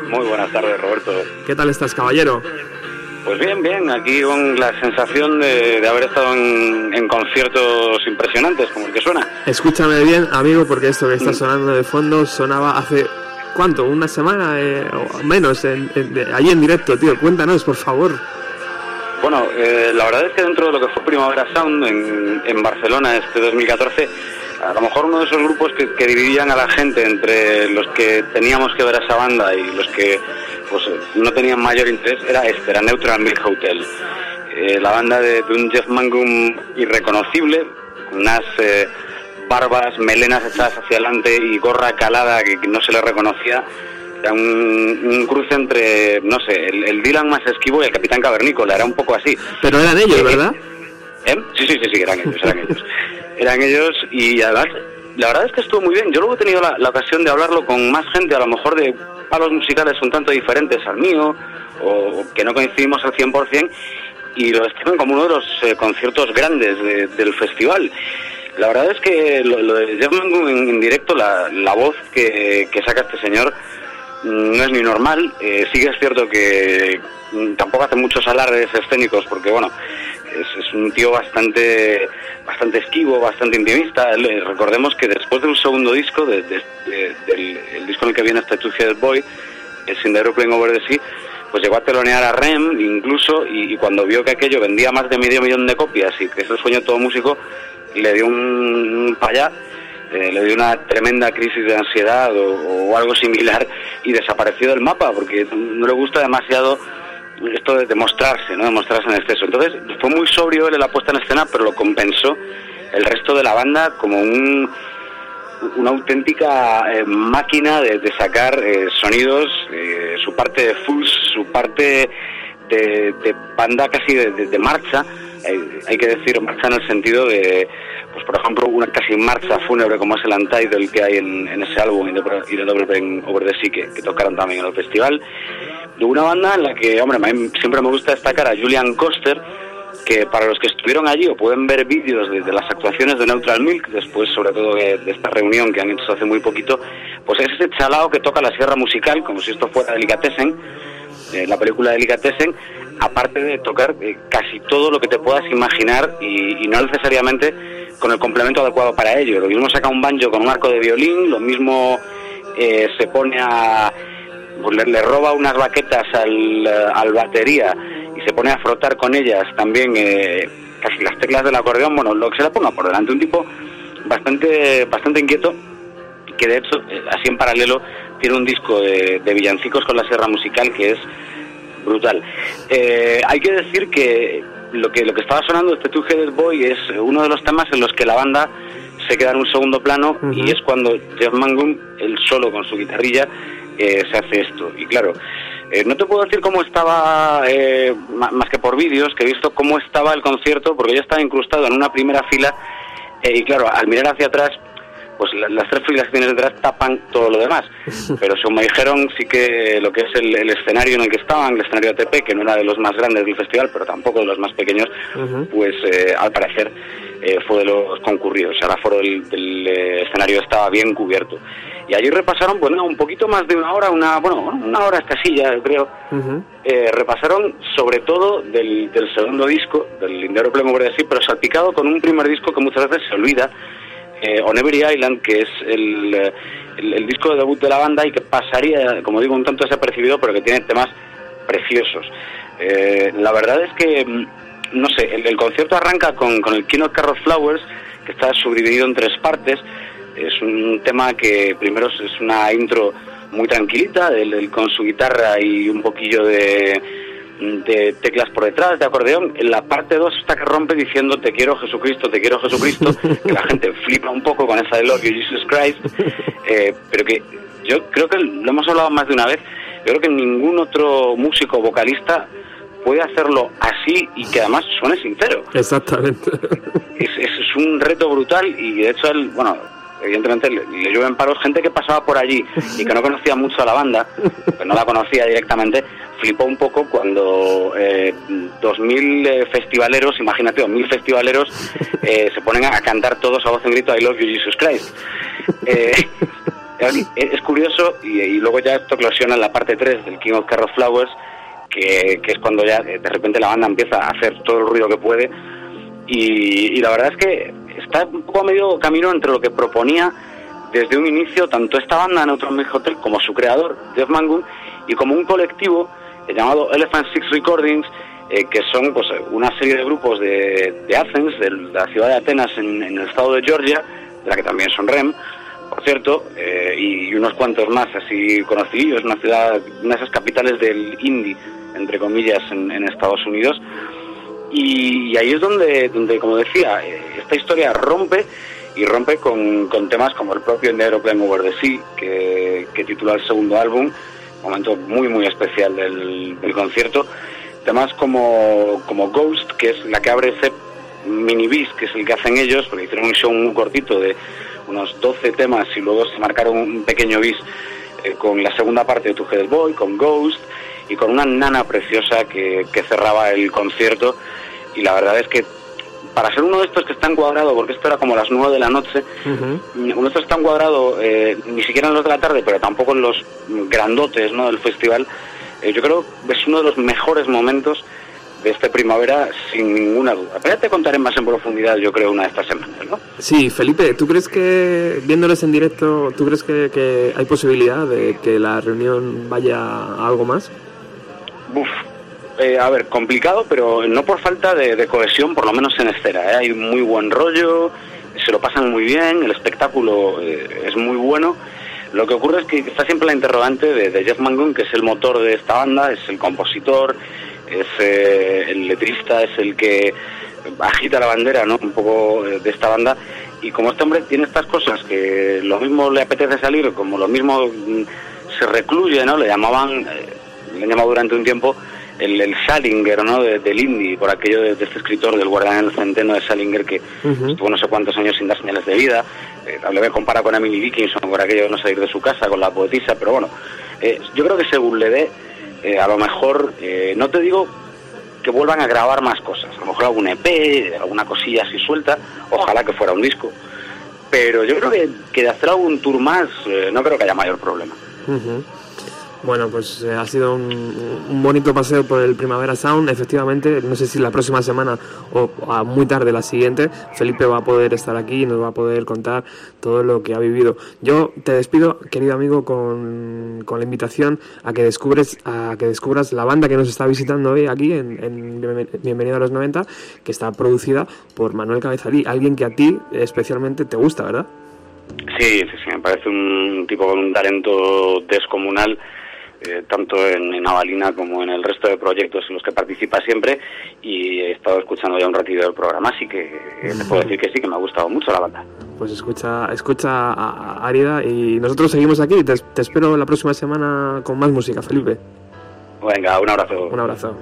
Muy buenas tardes, Roberto. ¿Qué tal estás, caballero? Pues bien, bien, aquí con la sensación de, de haber estado en, en conciertos impresionantes, como el que suena. Escúchame bien, amigo, porque esto que está sonando de fondo sonaba hace ¿Cuánto? ¿Una semana eh, o menos? En, en- ahí en directo, tío. Cuéntanos, por favor. Bueno, eh, la verdad es que dentro de lo que fue Primavera Sound en, Barcelona este 2014, a lo mejor uno de esos grupos que, dividían a la gente entre los que teníamos que ver a esa banda y los que pues no tenían mayor interés era este, era Neutral Milk Hotel. Eh, la banda de, de un Jeff Mangum irreconocible, con unas eh, barbas, melenas echadas hacia adelante y gorra calada que, no se le reconocía. Era un, un cruce entre, no sé, el, el Dylan más esquivo y el Capitán Cavernícola, era un poco así. Pero eran ellos, ¿verdad? ¿Eh? Sí, sí, sí, sí, eran ellos, eran ellos. Eran ellos y además, la verdad es que estuvo muy bien. Yo luego he tenido la, la ocasión de hablarlo con más gente, a lo mejor de palos musicales un tanto diferentes al mío, o que no coincidimos al 100%, y lo estiman como uno de los eh, conciertos grandes de- del festival. La verdad es que lo, lo de Jeff en, directo, la, la voz que, que saca este señor, mm, no es ni normal. Eh, sí que es cierto que mm, tampoco hace muchos alardes escénicos, porque bueno, es, un tío bastante bastante esquivo, bastante intimista. Recordemos que después de un segundo disco, de- de- de- del el disco en el que viene este Two Headed Boy, el Sin Aeroplane Over the Sea, pues llegó a telonear a Rem incluso y, y cuando vio que aquello vendía más de medio millón de copias y que es el sueño de todo músico, le dio un, payá, eh, le dio una tremenda crisis de ansiedad o, algo similar y desapareció del mapa porque no le gusta demasiado esto de demostrarse, ¿no? Demostrarse en exceso. Entonces fue muy sobrio él en la puesta en escena, pero lo compensó el resto de la banda como un, una auténtica eh, máquina de, sacar eh, sonidos, eh, su parte de fuzz, su parte de, de banda casi de- de marcha. Eh, hay que decir marcha en el sentido de, pues por ejemplo, una casi marcha fúnebre como es el Untitled que hay en, ese álbum y de, Pain Over the Sea que, tocaron también en el festival. De una banda en la que, hombre, siempre me gusta destacar a Julian Coster, que para los que estuvieron allí o pueden ver vídeos de, las actuaciones de Neutral Milk, después sobre todo de, de esta reunión que han hecho hace muy poquito, pues es ese chalao que toca la sierra musical, como si esto fuera Delicatessen, eh, la película Delicatessen, aparte de tocar eh, casi todo lo que te puedas imaginar y, y no necesariamente con el complemento adecuado para ello. Lo mismo saca un banjo con un arco de violín, lo mismo eh, se pone a... pues le, roba unas baquetas al, al batería y se pone a frotar con ellas también eh, casi las teclas del acordeón, bueno, lo que se le ponga por delante, un tipo bastante, bastante inquieto que de hecho, eh, así en paralelo, tiene un disco de, de villancicos con la sierra musical que es brutal. Eh, hay que decir que lo que lo que estaba sonando este Two Headed Boy es uno de los temas en los que la banda se queda en un segundo plano y es cuando Jeff Mangum, él solo con su guitarrilla, eh, se hace esto. Y claro, eh, no te puedo decir cómo estaba, eh, más que por vídeos, que he visto cómo estaba el concierto, porque yo estaba incrustado en una primera fila eh, y claro, al mirar hacia atrás pues la- las tres filas que tienes detrás tapan todo lo demás. *laughs* Pero según me dijeron, sí que lo que es el, el escenario en el que estaban, el escenario ATP, que no era de los más grandes del festival, pero tampoco de los más pequeños, pues eh, al parecer eh, fue de los concurridos. O sea, el aforo del, del, eh, escenario estaba bien cubierto. Y allí repasaron, nada, un poquito más de una hora, una, bueno, una hora escasilla, yo creo. Eh, repasaron sobre todo del, del segundo disco, del Lindero Plemo Verde sí, pero salpicado con un primer disco que muchas veces se olvida, eh, On Every Island, que es el, el, disco de debut de la banda y que pasaría, como digo, un tanto desapercibido, pero que tiene temas preciosos. Eh, la verdad es que, mm, no sé, el, concierto arranca con, con el Keynote Carrot Flowers, que está subdividido en tres partes. Es un tema que primero es- una intro muy tranquilita, él con su guitarra y un poquillo de, de teclas por detrás, de acordeón. En la parte 2 está que rompe diciendo te quiero Jesucristo, te quiero Jesucristo, *laughs* que la gente flipa un poco con esa de Love You Jesus Christ, eh, pero que yo creo que lo hemos hablado más de una vez, yo creo que ningún otro músico vocalista puede hacerlo así y que además suene sincero Exactamente. es, es- un reto brutal y de hecho él, bueno, evidentemente le, le llueven palos, gente que pasaba por allí y que no conocía mucho a la banda, que no la conocía directamente, flipó un poco cuando eh, 2.000 eh, festivaleros, imagínate, 2.000 festivaleros *laughs* eh, se ponen a cantar todos a voz en grito I love you Jesus Christ. Eh, *laughs* es curioso y, y luego ya esto eclosiona en la parte 3 del King of Carrot Flowers, que, que es cuando ya eh, de repente la banda empieza a hacer todo el ruido que puede y, y la verdad es que está un poco a medio camino entre lo que proponía desde un inicio tanto esta banda Neutron Milk Hotel como su creador Jeff Mangun y como un colectivo llamado Elephant Six Recordings eh, que son pues una serie de grupos de, Athens, de la ciudad de Atenas en, el estado de Georgia, de la que también son REM, por cierto, eh, y unos cuantos más así conocidos, una ciudad, una de esas capitales del indie, entre comillas, en, Estados Unidos. Y, ahí es donde, donde como decía, eh, esta historia rompe y rompe con, con temas como el propio Negro Plane Over the Sea, que, que titula el segundo álbum, momento muy muy especial del, concierto. Temas como, como Ghost, que es la que abre ese mini bis, que es el que hacen ellos, porque hicieron un show muy cortito de unos 12 temas y luego se marcaron un pequeño bis eh, con la segunda parte de Tu Head Boy, con Ghost y con una nana preciosa que, que cerraba el concierto. Y la verdad es que para ser uno de estos que está encuadrado, porque esto era como las 9 de la noche, uno de estos está encuadrado eh, ni siquiera en los de la tarde, pero tampoco en los grandotes ¿no? del festival, eh, yo creo que es uno de los mejores momentos de esta primavera, sin ninguna duda. Pero ya te contaré más en profundidad, yo creo, una de estas semanas, ¿no? Sí, Felipe, ¿tú crees que, viéndoles en directo, ¿tú crees que, que hay posibilidad de que la reunión vaya a algo más? Uf, eh, a ver, complicado, pero no por falta de, cohesión, por lo menos en escena. ¿eh? Hay muy buen rollo, se lo pasan muy bien, el espectáculo eh, es muy bueno. Lo que ocurre es que está siempre la interrogante de, Jeff Mangun, que es el motor de esta banda, es el compositor, es eh, el letrista, es el que agita la bandera, ¿no? Un poco de esta banda. Y como este hombre tiene estas cosas que lo mismo le apetece salir, como lo mismo mm, se recluye, ¿no? Le llamaban, le han llamado durante un tiempo el, el Salinger, ¿no? De- del indie, por aquello de, de este escritor del Guardián del Centeno de Salinger que estuvo no sé cuántos años sin dar señales de vida. Eh, le compara con Emily Dickinson por aquello de no salir de su casa, con la poetisa, pero bueno, eh, yo creo que según le dé, eh, a lo mejor, eh, no te digo que vuelvan a grabar más cosas, a lo mejor algún EP, alguna cosilla así suelta, ojalá que fuera un disco. Pero yo creo que, que de hacer algún tour más, eh, no creo que haya mayor problema. Bueno, pues eh, ha sido un, un bonito paseo por el Primavera Sound. Efectivamente, no sé si la próxima semana o a muy tarde la siguiente, Felipe va a poder estar aquí y nos va a poder contar todo lo que ha vivido. Yo te despido, querido amigo, con, con la invitación a que descubres a que descubras la banda que nos está visitando hoy aquí en, en Bienven- Bienvenido a los 90, que está producida por Manuel Cabezalí, alguien que a ti especialmente te gusta, ¿verdad? Sí, sí, sí, me parece un tipo con un talento descomunal, eh, tanto en, en Avalina como en el resto de proyectos en los que participa siempre. Y he estado escuchando ya un ratito del programa, así que eh, te puedo decir que sí, que me ha gustado mucho la banda. Pues escucha, escucha a a Árida y nosotros seguimos aquí. Te, te espero la próxima semana con más música, Felipe. Venga, un abrazo. Un abrazo.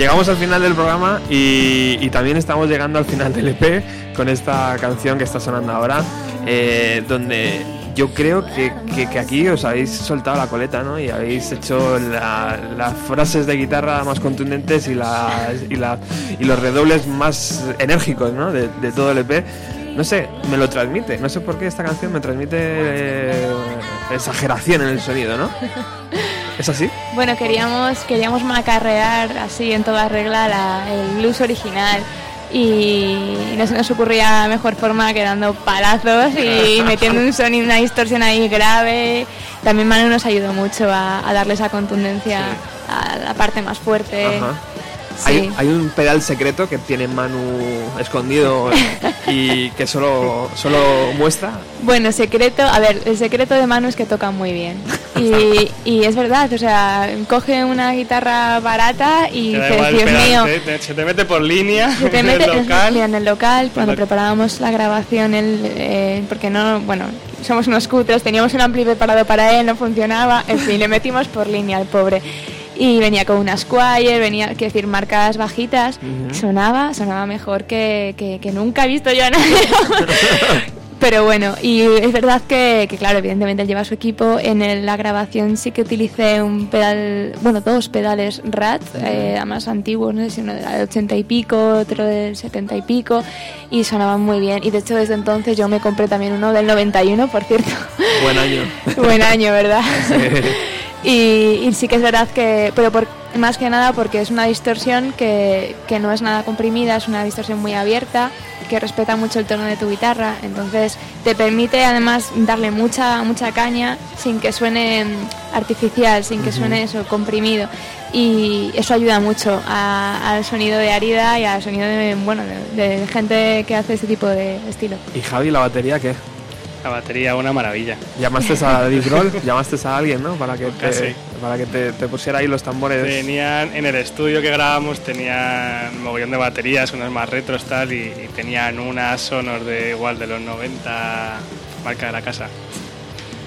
Llegamos al final del programa y, y también estamos llegando al final del EP con esta canción que está sonando ahora, eh, donde yo creo que, que- que aquí os habéis soltado la coleta, ¿no? Y habéis hecho la- las frases de guitarra más contundentes y, las- y, la- y los redobles más enérgicos, ¿no? De, de todo el EP. No sé, me lo transmite. No sé por qué esta canción me transmite eh, exageración en el sonido, ¿no? *laughs* ¿Es así? Bueno, queríamos, queríamos macarrear así en toda regla la- el blues original y no se nos ocurría mejor forma que dando palazos y *laughs* metiendo un sonido, una distorsión ahí grave. También Manu nos ayudó mucho a, a darle esa contundencia a la parte más fuerte. Ajá. Sí. Hay, hay un pedal secreto que tiene Manu escondido *laughs* y que solo, solo muestra. Bueno, secreto, a ver, el secreto de Manu es que toca muy bien. Y, y es verdad, o sea, coge una guitarra barata y dice, Dios mío, se te mete por línea Se te en mete el local. en el local cuando preparábamos la grabación, él, eh, porque no, bueno, somos unos cutres, teníamos un ampli preparado para él, no funcionaba, en fin, le metimos por línea al pobre. Y venía con una Squire, venía, quiero decir, marcas bajitas, sonaba, sonaba mejor que, que- que nunca he visto yo a nadie. *laughs* Pero bueno, y es verdad que, que, claro, evidentemente él lleva su equipo. En el- la grabación sí que utilicé un pedal, bueno, dos pedales RAT, eh, además antiguos, no sé si uno era del 80 y pico, otro del 70 y pico, y sonaban muy bien. Y de hecho desde entonces yo me compré también uno del 91, por cierto. Buen año. *laughs* Buen año, ¿verdad? *laughs* y, y sí que es verdad que, pero por, más que nada porque es una distorsión que, que no es nada comprimida, es una distorsión muy abierta, que respeta mucho el tono de tu guitarra, entonces te permite además darle mucha, mucha caña sin que suene artificial, sin que suene eso comprimido. Y eso ayuda mucho a- al sonido de Arida y al sonido de, bueno, de, de gente que hace ese tipo de estilo. ¿Y Javi, la batería qué? La batería, una maravilla. ¿Llamaste a *laughs* Dave Grohl? ¿Llamaste a alguien, no? Para que te, Casi. para que te, te pusiera ahí los tambores. Tenían, en el estudio que grabamos, tenían un mogollón de baterías, unas más retros tal, y, y tenían unas Sonor de igual de los 90, marca de la casa.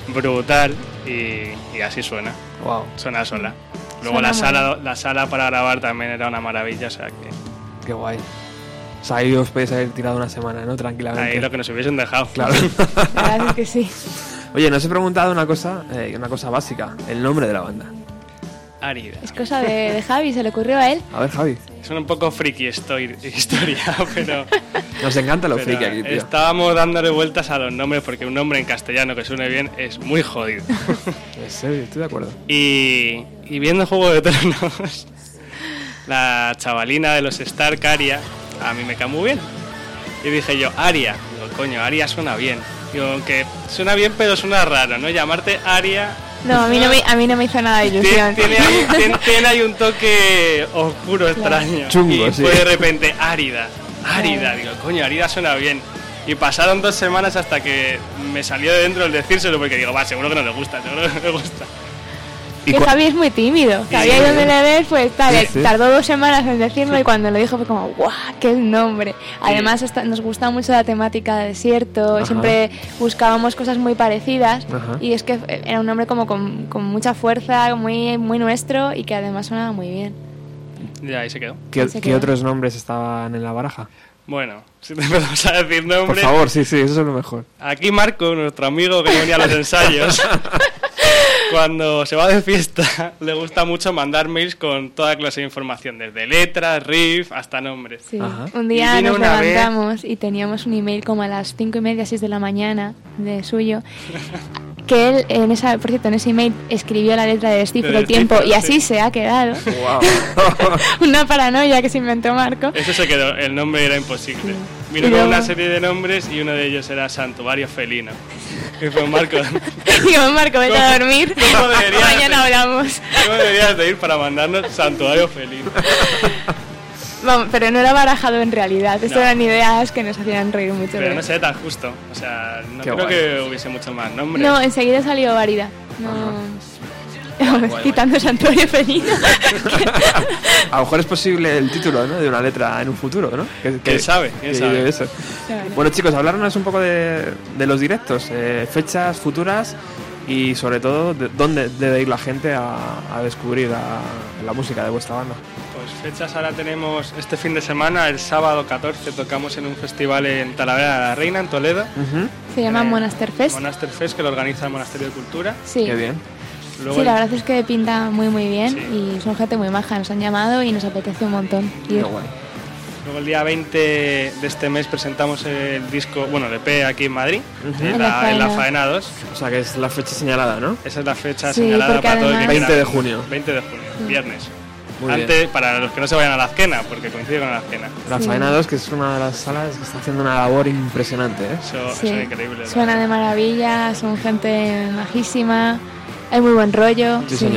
Brutal, y, y así suena, Wow, suena sola. Luego Suena la sala, la sala para grabar también era una maravilla, o sea que qué guay. O sea, ahí os podéis haber tirado una semana, ¿no? Tranquilamente. ahí lo que nos hubiesen dejado. Claro. La verdad es que sí. Oye, nos he preguntado una cosa, eh, una cosa básica, el nombre de la banda. Árida. Es cosa de, de Javi, se le ocurrió a él. A ver, Javi, Es un poco friki estoy- historia, *laughs* pero, nos encanta lo friki aquí, tío. estábamos dándole vueltas a los nombres porque un nombre en castellano que suene bien es muy jodido. *laughs* En serio, estoy de acuerdo. Y, y viendo Juego de Tronos, la chavalina de los Stark, Aria, a mí me cae muy bien. Y dije yo, Aria. Digo, coño, Aria suena bien. Digo, aunque suena bien, pero suena raro, ¿no? Llamarte Aria. No, a mí no me, a mí no me hizo nada de ilusión. tiene ahí, tiene- tiene ahí un toque oscuro, extraño. Chungo, y sí. fue de repente árida, árida. Digo, coño, árida suena bien. Y pasaron dos semanas hasta que me salió de dentro el decírselo porque digo, va, seguro que no le gusta, seguro que no le gusta. ¿Y que Javi es muy tímido. Javi ahí donde le ves, pues tal, Sí, sí. tardó dos semanas en decirlo y cuando lo dijo fue como, ¡guau! ¡Qué nombre! Además está- nos gusta mucho la temática de desierto, Ajá. siempre buscábamos cosas muy parecidas Ajá. y es que era un nombre como con, con mucha fuerza, muy, muy nuestro y que además sonaba muy bien. Y ahí se quedó. ¿Qué, se qué quedó. otros nombres estaban en la baraja? Bueno, si te empezamos a decir Por nombres. favor, sí, sí, eso es lo mejor. Aquí Marco, nuestro amigo que venía a los ensayos, *laughs* cuando se va de fiesta, *laughs* le gusta mucho mandar mails con toda clase de información, desde letras, riff, hasta nombres. Sí. Un día nos una vez- levantamos y teníamos un email como a las cinco y media, seis de la mañana de suyo. *laughs* Que él, en esa, por cierto, en ese email escribió la letra de Descifro De el tiempo y así sí. se ha quedado. Wow. *laughs* Una paranoia que se inventó Marco. Eso se quedó, el nombre era imposible. Vino Y con luego- una serie de nombres y uno de ellos era Santuario Felino. Y fue Marco, *laughs* Digo, Marco, vete a dormir. ¿Cómo debería Mañana hablamos. ¿cómo deberías de ir para mandarnos Santuario Felino? Vamos, pero no era barajado en realidad. Esto No. eran ideas que nos hacían reír mucho. Pero no sé tan justo. O sea, no Qué creo guay. que hubiese mucho más nombres. No, enseguida salió Varida. No. *laughs* Quitando Santuario Felino. *laughs* A lo mejor es posible el título ¿no? de una letra en un futuro, ¿no? Que- ¿Quién sabe? ¿Quién que- sabe? eso. Bueno, chicos, hablarnos un poco de, de los directos, eh, fechas futuras y sobre todo de dónde debe ir la gente a, a descubrir a- la música de vuestra banda. Pues fechas ahora tenemos este fin de semana, el sábado 14 tocamos en un festival en Talavera de la Reina, en Toledo. Se llama Eh, Monaster Fest. Monaster Fest, que lo organiza el Monasterio de Cultura. Sí. Qué bien. Luego Sí, el- la verdad es que pinta muy muy bien Sí. y son gente muy maja, nos han llamado y nos apetece un montón. Qué ir. guay. Luego el día 20 de este mes presentamos el disco, bueno, el EP aquí en Madrid, Ujú. en, En la en la Faena. Faena 2. O sea que es la fecha señalada, ¿no? Esa es la fecha Sí, señalada para todo el que además- quiera 20 de junio. 20 de junio, viernes. Muy Antes, bien. para los que no se vayan a la Azquena, porque coincide con la Azquena. La Sí. Faena 2, que es una de las salas que está haciendo una labor impresionante, ¿eh? Eso, Sí. eso es increíble. Suena de maravilla, son gente majísima, hay muy buen rollo. Sí.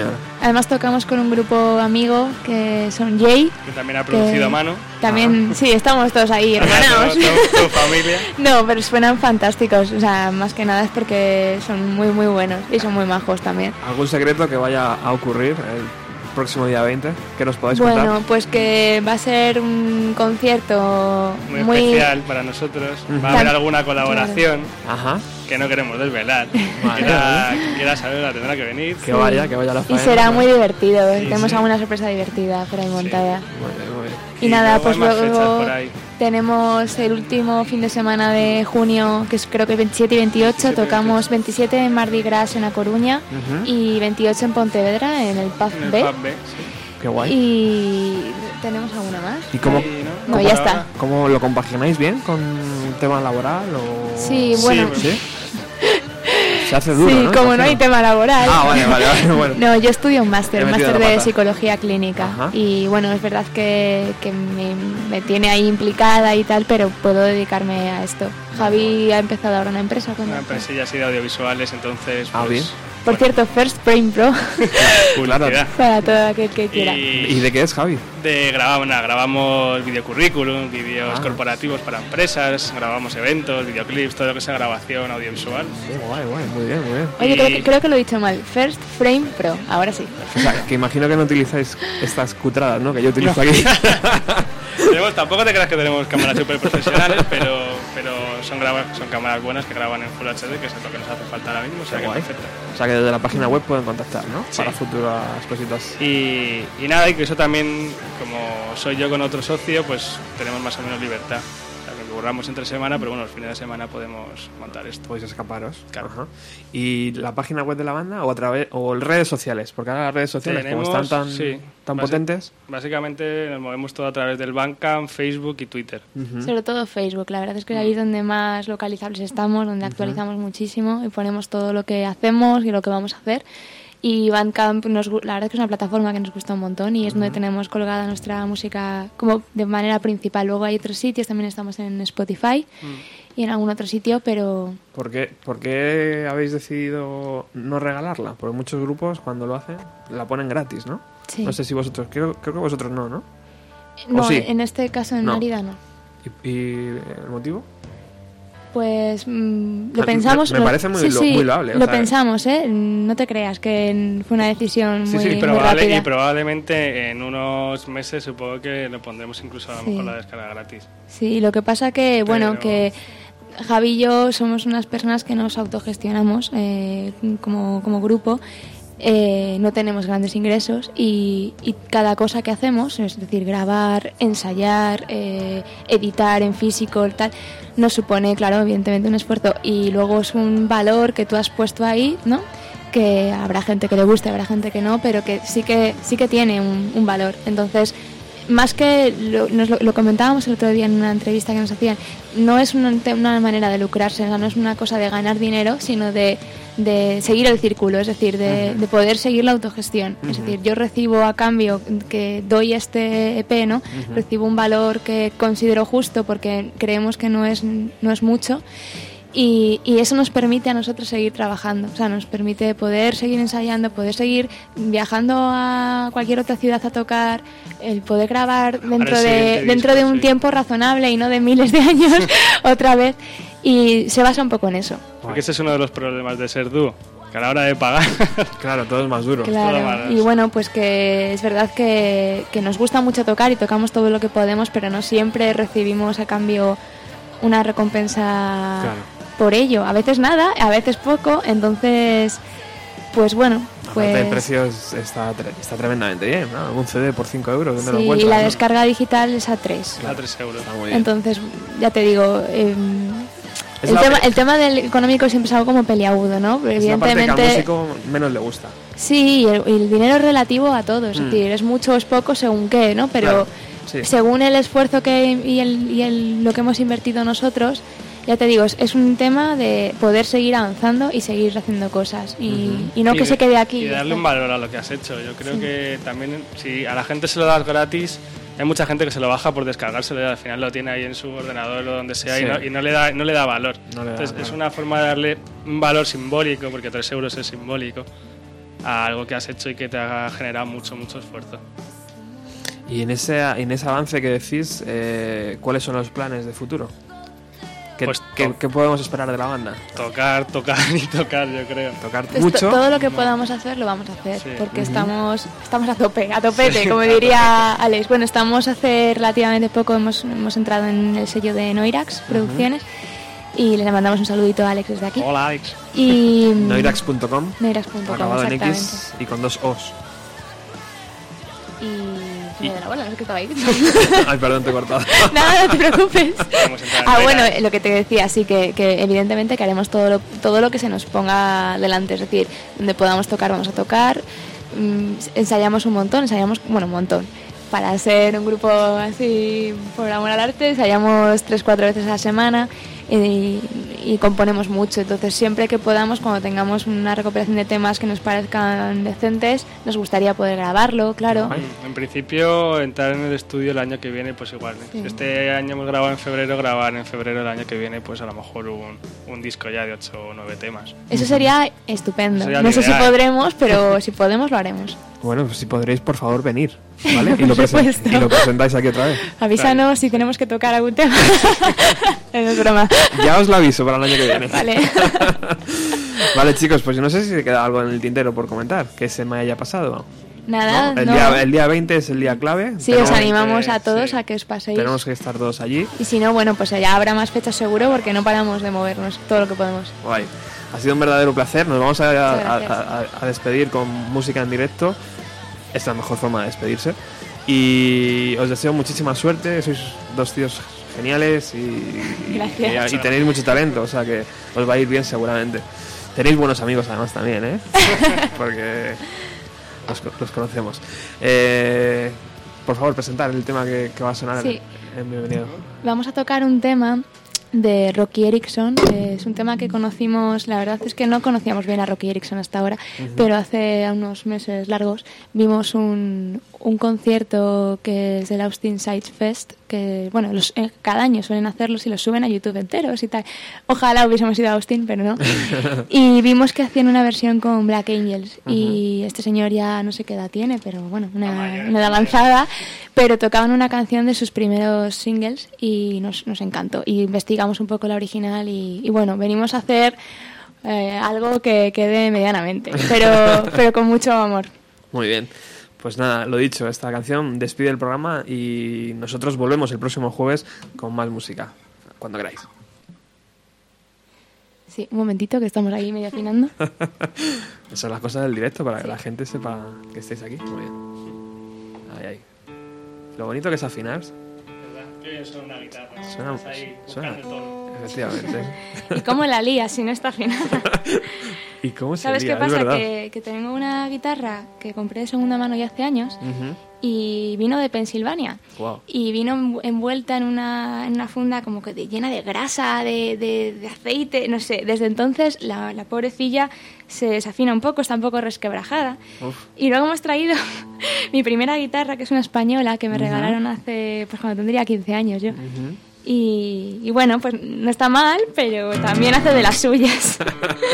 Además tocamos con un grupo amigo que son Jay. Que también ha producido que Mano. También, sí, estamos todos ahí *laughs* hermanados. Tu, tu- tu familia. *laughs* No, pero suenan fantásticos. O sea, más que nada es porque son muy, muy buenos y son muy majos también. ¿Algún secreto que vaya a ocurrir el próximo día 20? que nos podáis Bueno, contar? pues que va a ser un concierto Muy, muy, especial para nosotros. Ujú. Va a haber alguna colaboración Ajá. que no queremos desvelar. Quiera, quien quiera saberla tendrá que venir. Que vaya, que vaya la y Faena. será muy divertido. Sí, Tenemos sí. alguna sorpresa divertida por ahí montada. Muy bien, muy bien. Y, nada, luego pues hay más fechas luego por ahí. Tenemos el último fin de semana de junio, que es creo que 27 y 28. 27 y Tocamos 27 en Mardi Gras en A Coruña Ujú. y 28 en Pontevedra en el Pub B. pub B. sí. Qué guay. Y tenemos alguna más. ¿Y cómo, Ahí, No, Por ya está. cómo lo compagináis bien con un tema laboral? O... Sí, Sí, bueno. pues- ¿Sí? Se hace duro, sí, ¿no? como no hay tema laboral. Ah, vale, vale, vale, bueno. No, yo estudio un máster, un máster de psicología clínica. Ajá. Y bueno, es verdad que, que me, me tiene ahí implicada y tal, pero puedo dedicarme a esto. Javi ha empezado ahora una empresa con Una empresilla así de audiovisuales, entonces. Ah, pues, bien. Por cierto, First Frame Pro *laughs* publicidad. para todo aquel que quiera. ¿Y Y de qué es, Javi? de grabamos, nada, grabamos videocurrículum, vídeos Ah. corporativos para empresas, grabamos eventos, videoclips, todo lo que sea grabación audiovisual. Guay, guay, muy bien, muy bien. Oye, y- creo que, creo que lo he dicho mal. First Frame Pro, ahora sí. O sea, que imagino que no utilizáis estas cutradas, ¿no? Que yo utilizo aquí. *laughs* Tenemos, tampoco te creas que tenemos cámaras súper profesionales, pero, pero son, graba- son cámaras buenas que graban en Full HD, que es lo que nos hace falta ahora mismo, o sea Qué que guay. perfecto. O sea, que desde la página web pueden contactar, ¿no? Sí. Para futuras cositas. Y, y nada, y que eso también, como soy yo con otro socio, pues tenemos más o menos libertad. Curramos entre semana, pero bueno, los fines de semana podemos montar esto. Podéis escaparos. Claro. Ajá. ¿Y la página web de la banda o a través o redes sociales? Porque ahora las redes sociales, Tenemos- como están tan, sí, tan potentes. Básicamente nos movemos todo a través del Bandcamp, Facebook y Twitter. Sobre todo Facebook, la verdad es que ahí es donde más localizables estamos, donde actualizamos muchísimo y ponemos todo lo que hacemos y lo que vamos a hacer. Y Bandcamp, nos, la verdad es que es una plataforma que nos gusta un montón y es donde tenemos colgada nuestra música como de manera principal. Luego hay otros sitios, también estamos en Spotify y en algún otro sitio, pero ¿Por qué, por qué habéis decidido no regalarla? Porque muchos grupos cuando lo hacen la ponen gratis, ¿no? sí. No sé si vosotros, creo, creo que vosotros no, ¿no? No, sí? en este caso en No. Mérida no. ¿Y, y el motivo? Pues mm, lo pensamos. me lo- parece muy sí, lo- sí, muy loable, o Lo sea- pensamos, ¿eh? No te creas que fue una decisión Sí, muy, sí, muy rápida. y probablemente en unos meses supongo que lo pondremos incluso a lo Sí. mejor la descarga gratis. Sí, lo que pasa que, bueno, que Javi y yo somos unas personas que nos autogestionamos eh, como, como grupo. Eh, no tenemos grandes ingresos y, y cada cosa que hacemos, es decir, grabar, ensayar, eh, editar en físico, tal, nos supone, claro, evidentemente un esfuerzo y luego es un valor que tú has puesto ahí, ¿no? que habrá gente que le guste, habrá gente que no, pero que sí que sí que tiene un, valor. Entonces, más que lo, nos lo, comentábamos el otro día en una entrevista que nos hacían, no es una, una manera de lucrarse, no es una cosa de ganar dinero, sino de, de seguir el círculo, es decir, de, de poder seguir la autogestión. Es decir, yo recibo a cambio que doy este EP, ¿no? Recibo un valor que considero justo porque creemos que no es, no es mucho. Y, y eso nos permite a nosotros seguir trabajando, o sea, nos permite poder seguir ensayando, poder seguir viajando a cualquier otra ciudad a tocar, el poder grabar dentro de, dentro de un sí. tiempo razonable y no de miles de años *laughs* otra vez. Y se basa un poco en eso. Porque ese es uno de los problemas de ser dúo, que a la hora de pagar *laughs* Claro, todo es más duro. Claro, y bueno, pues que es verdad que, que nos gusta mucho tocar y tocamos todo lo que podemos, pero no siempre recibimos a cambio una recompensa Claro. por ello. A veces nada, a veces poco, entonces, pues bueno, pues... el precio es- está, tre- está tremendamente bien, ¿no? Un CD por 5 euros, ¿dónde lo Sí, y la no? descarga digital es a 3. a 3 euros. Está muy bien. Entonces, ya te digo, em, Es El tema, el tema del económico siempre es algo como peliagudo, ¿no? Es la parte que al evidentemente, músico menos le gusta. sí, y el, y el dinero es relativo a todo, es Mm. decir, es mucho o es poco según qué, ¿no? Pero Claro, sí. según el esfuerzo que y, el, y el- lo que hemos invertido nosotros, ya te digo, es, es un tema de poder seguir avanzando y seguir haciendo cosas y, y no Y que de- se quede aquí. Y darle un valor a lo que has hecho. Yo creo que también, si a la gente se lo das gratis, hay mucha gente que se lo baja por descargárselo y al final lo tiene ahí en su ordenador o donde sea y, no, y no le da, no le da valor. No le da Entonces, es una forma de darle un valor simbólico, porque 3 euros es simbólico, a algo que has hecho y que te ha generado mucho, mucho esfuerzo. Y en ese, en ese avance que decís, eh, ¿cuáles son los planes de futuro? ¿Qué, Pues qué- podemos esperar de la banda? Tocar, tocar y tocar, yo creo. Tocar Pues mucho. todo lo que podamos hacer lo vamos a hacer Sí. porque estamos estamos a tope a topete Sí, como a diría Alex bueno estamos hace relativamente poco hemos, hemos entrado en el sello de Noirax Producciones y le mandamos un saludito a Alex desde aquí Hola, Alex. y Noirax.com, Noirax.com acabado en exactamente X y con dos O's. Y me da la bola no sé qué estaba ahí *laughs* Ay, perdón, te he cortado. *laughs* Nada, no te preocupes. Ah, bueno, eh, lo que te decía, sí, que, que evidentemente que haremos todo lo, todo lo que se nos ponga delante, es decir, donde podamos tocar, vamos a tocar. Mm, ensayamos un montón, ensayamos, bueno, un montón. Para ser un grupo así, por amor al arte, ensayamos tres, cuatro veces a la semana y, y componemos mucho. Entonces, siempre que podamos, cuando tengamos una recopilación de temas que nos parezcan decentes, nos gustaría poder grabarlo, claro. En principio, entrar en el estudio el año que viene, pues igual. ¿eh? Sí. Si Este año hemos grabado en febrero, grabar en febrero el año que viene, pues a lo mejor un, un disco ya de 8 o 9 temas. Eso sería estupendo. Sería no sé si podremos, pero *laughs* si podemos lo haremos. Bueno, pues si podréis, por favor, venir. ¿Vale? Lo, *laughs* y lo presentáis aquí otra vez. Avísanos si tenemos que tocar algún tema. *laughs* es broma. Ya os lo aviso para el año que viene. Vale. *laughs* Vale, chicos, pues yo no sé si queda algo en el tintero por comentar que se me haya pasado. Nada, ¿no? El, no. Día, el día 20 es el día clave. Sí, Tenemos- os animamos a todos sí. a que os paséis. Tenemos que estar todos allí. Y si no, bueno, pues ya habrá más fechas seguro porque no paramos de movernos todo lo que podemos. Guay. Ha sido un verdadero placer. Nos vamos a, a- a- a despedir con música en directo. Es la mejor forma de despedirse. Y os deseo muchísima suerte. Sois dos tíos geniales y, y- y tenéis mucho talento. O sea que os va a ir bien seguramente. Tenéis buenos amigos además también, ¿eh? *laughs* Porque los, los conocemos. Eh, por favor, presentar el tema que, que va a sonar Sí. en Bienvenido. Vamos a tocar un tema de Rocky Erickson. eh, es un tema que conocimos, la verdad es que no conocíamos bien a Rocky Erickson hasta ahora, pero hace unos meses largos vimos un, un concierto que es del Austin Sides Fest, que bueno, los, eh, cada año suelen hacerlos y los suben a YouTube enteros y tal. Ojalá hubiésemos ido a Austin, pero no. *laughs* y vimos que hacían una versión con Black Angels y este señor ya no sé qué edad tiene, pero bueno, una, una edad avanzada, pero tocaban una canción de sus primeros singles y nos, nos encantó. Y investigamos un poco la original y, y bueno, venimos a hacer eh, algo que quede medianamente, pero, *laughs* pero con mucho amor. Muy bien. Pues nada, lo dicho, esta canción despide el programa y nosotros volvemos el próximo jueves con más música, cuando queráis. Sí, un momentito que estamos ahí medio afinando. *laughs* Esas son las cosas del directo para que la gente sepa que estáis aquí. Muy bien. Ahí, ahí. Lo bonito que es afinar. Que suena una guitarra. Suena, suena. el tono. Efectivamente. *laughs* ¿Y cómo la lía si no está afinada? *laughs* ¿Y cómo se ¿Sabes lía? qué pasa? Que, que tengo una guitarra que compré de segunda mano ya hace años Ujú. y vino de Pensilvania. Guau. Y vino envu- envuelta en una, en una funda como que de- llena de grasa, de, de- de aceite, no sé. Desde entonces la, la pobrecilla se desafina un poco, está un poco resquebrajada. Uf. Y luego hemos traído *laughs* mi primera guitarra, que es una española, que me regalaron hace, pues cuando tendría 15 años yo. Ujú. Y, y bueno, pues no está mal, pero también hace de las suyas.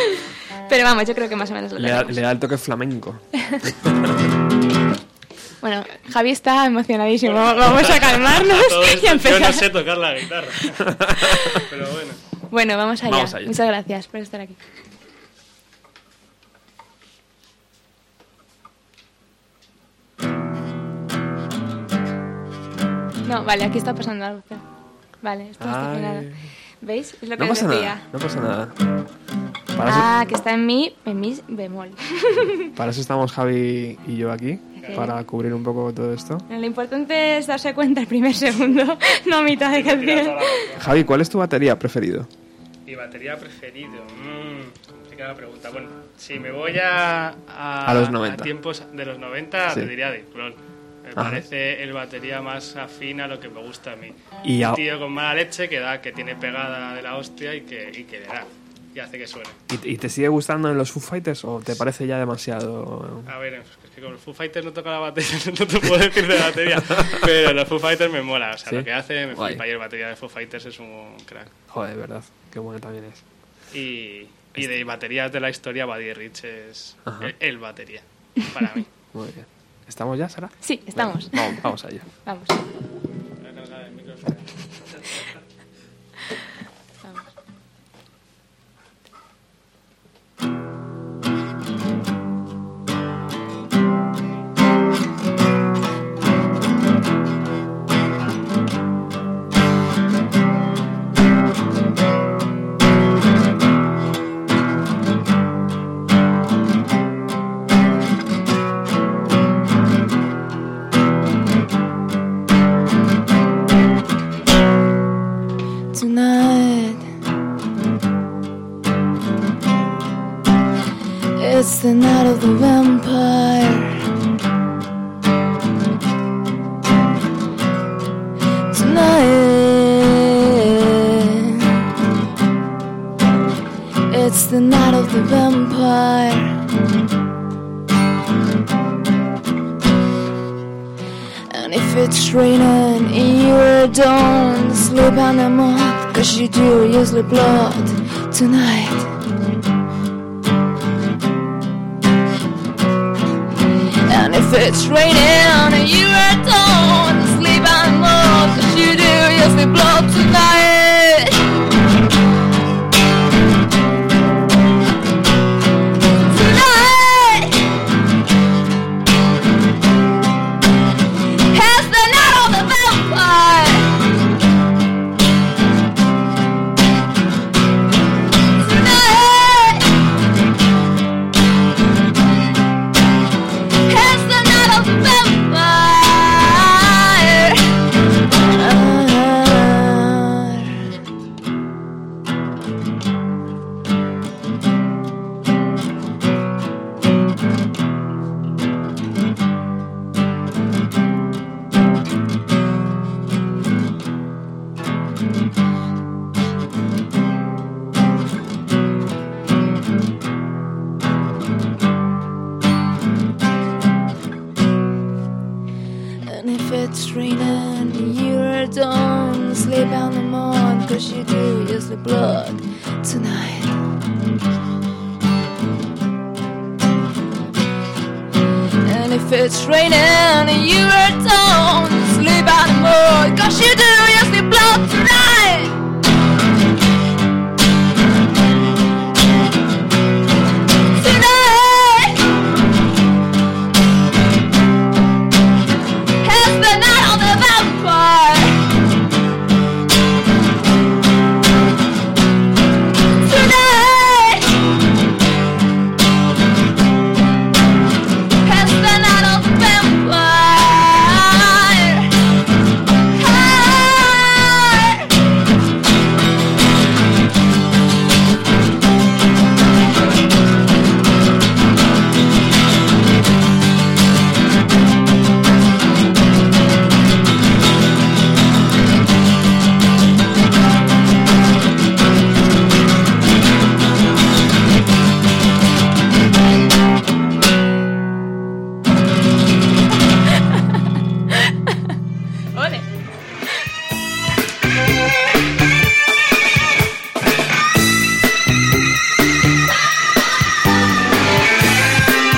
*laughs* pero vamos, yo creo que más o menos lo Le da, le da el toque flamenco. *laughs* Bueno, Javi está emocionadísimo. Vamos a calmarnos *laughs* y a empezar. Yo no sé tocar la guitarra. Pero bueno. Bueno, vamos allá. Vamos allá. Muchas gracias por estar aquí. No, vale, aquí está pasando algo. Vale, esto está Ay. afinado. ¿Veis? Es lo que No pasa decía. nada, no pasa nada. Para, Ah, que está en mi, en mi bemol. eso, *laughs* para eso estamos Javi y yo aquí, para cubrir un poco todo esto. Lo importante es darse cuenta el primer segundo, *laughs* no a mitad de canción. Javi, ¿cuál es tu batería preferido? Mi batería preferido. Mmm, complicada pregunta. Bueno, si me voy a, a, A los 90. tiempos de los 90, Sí. te diría Dave Grohl. Me parece el batería más afín a lo que me gusta a mí. Y Un tío con mala leche que da, que tiene pegada de la hostia y que, y que le da. Y hace que suene. ¿Y, te sigue gustando en los Foo Fighters o te parece ya demasiado...? A ver, es que con los Foo Fighters no toca la batería, *laughs* no te puedo decir de batería. pero los Foo Fighters me mola. O sea, ¿Sí? lo que hace me Guay. flipa. Y el batería de Foo Fighters es un crack. Joder, de verdad, qué bueno también es. Y, y de baterías de la historia, Buddy Rich es el, el batería, para mí. *laughs* Muy bien. ¿Estamos ya, Sara? Sí, estamos. Venga, vamos, vamos allá. Vamos. Tonight. It's the night of the vampire. Tonight. It's the night of the vampire. It's raining and you don't sleep anymore, cause you do usually blood tonight. And if it's raining and you don't sleep anymore, cause you do usually blood tonight.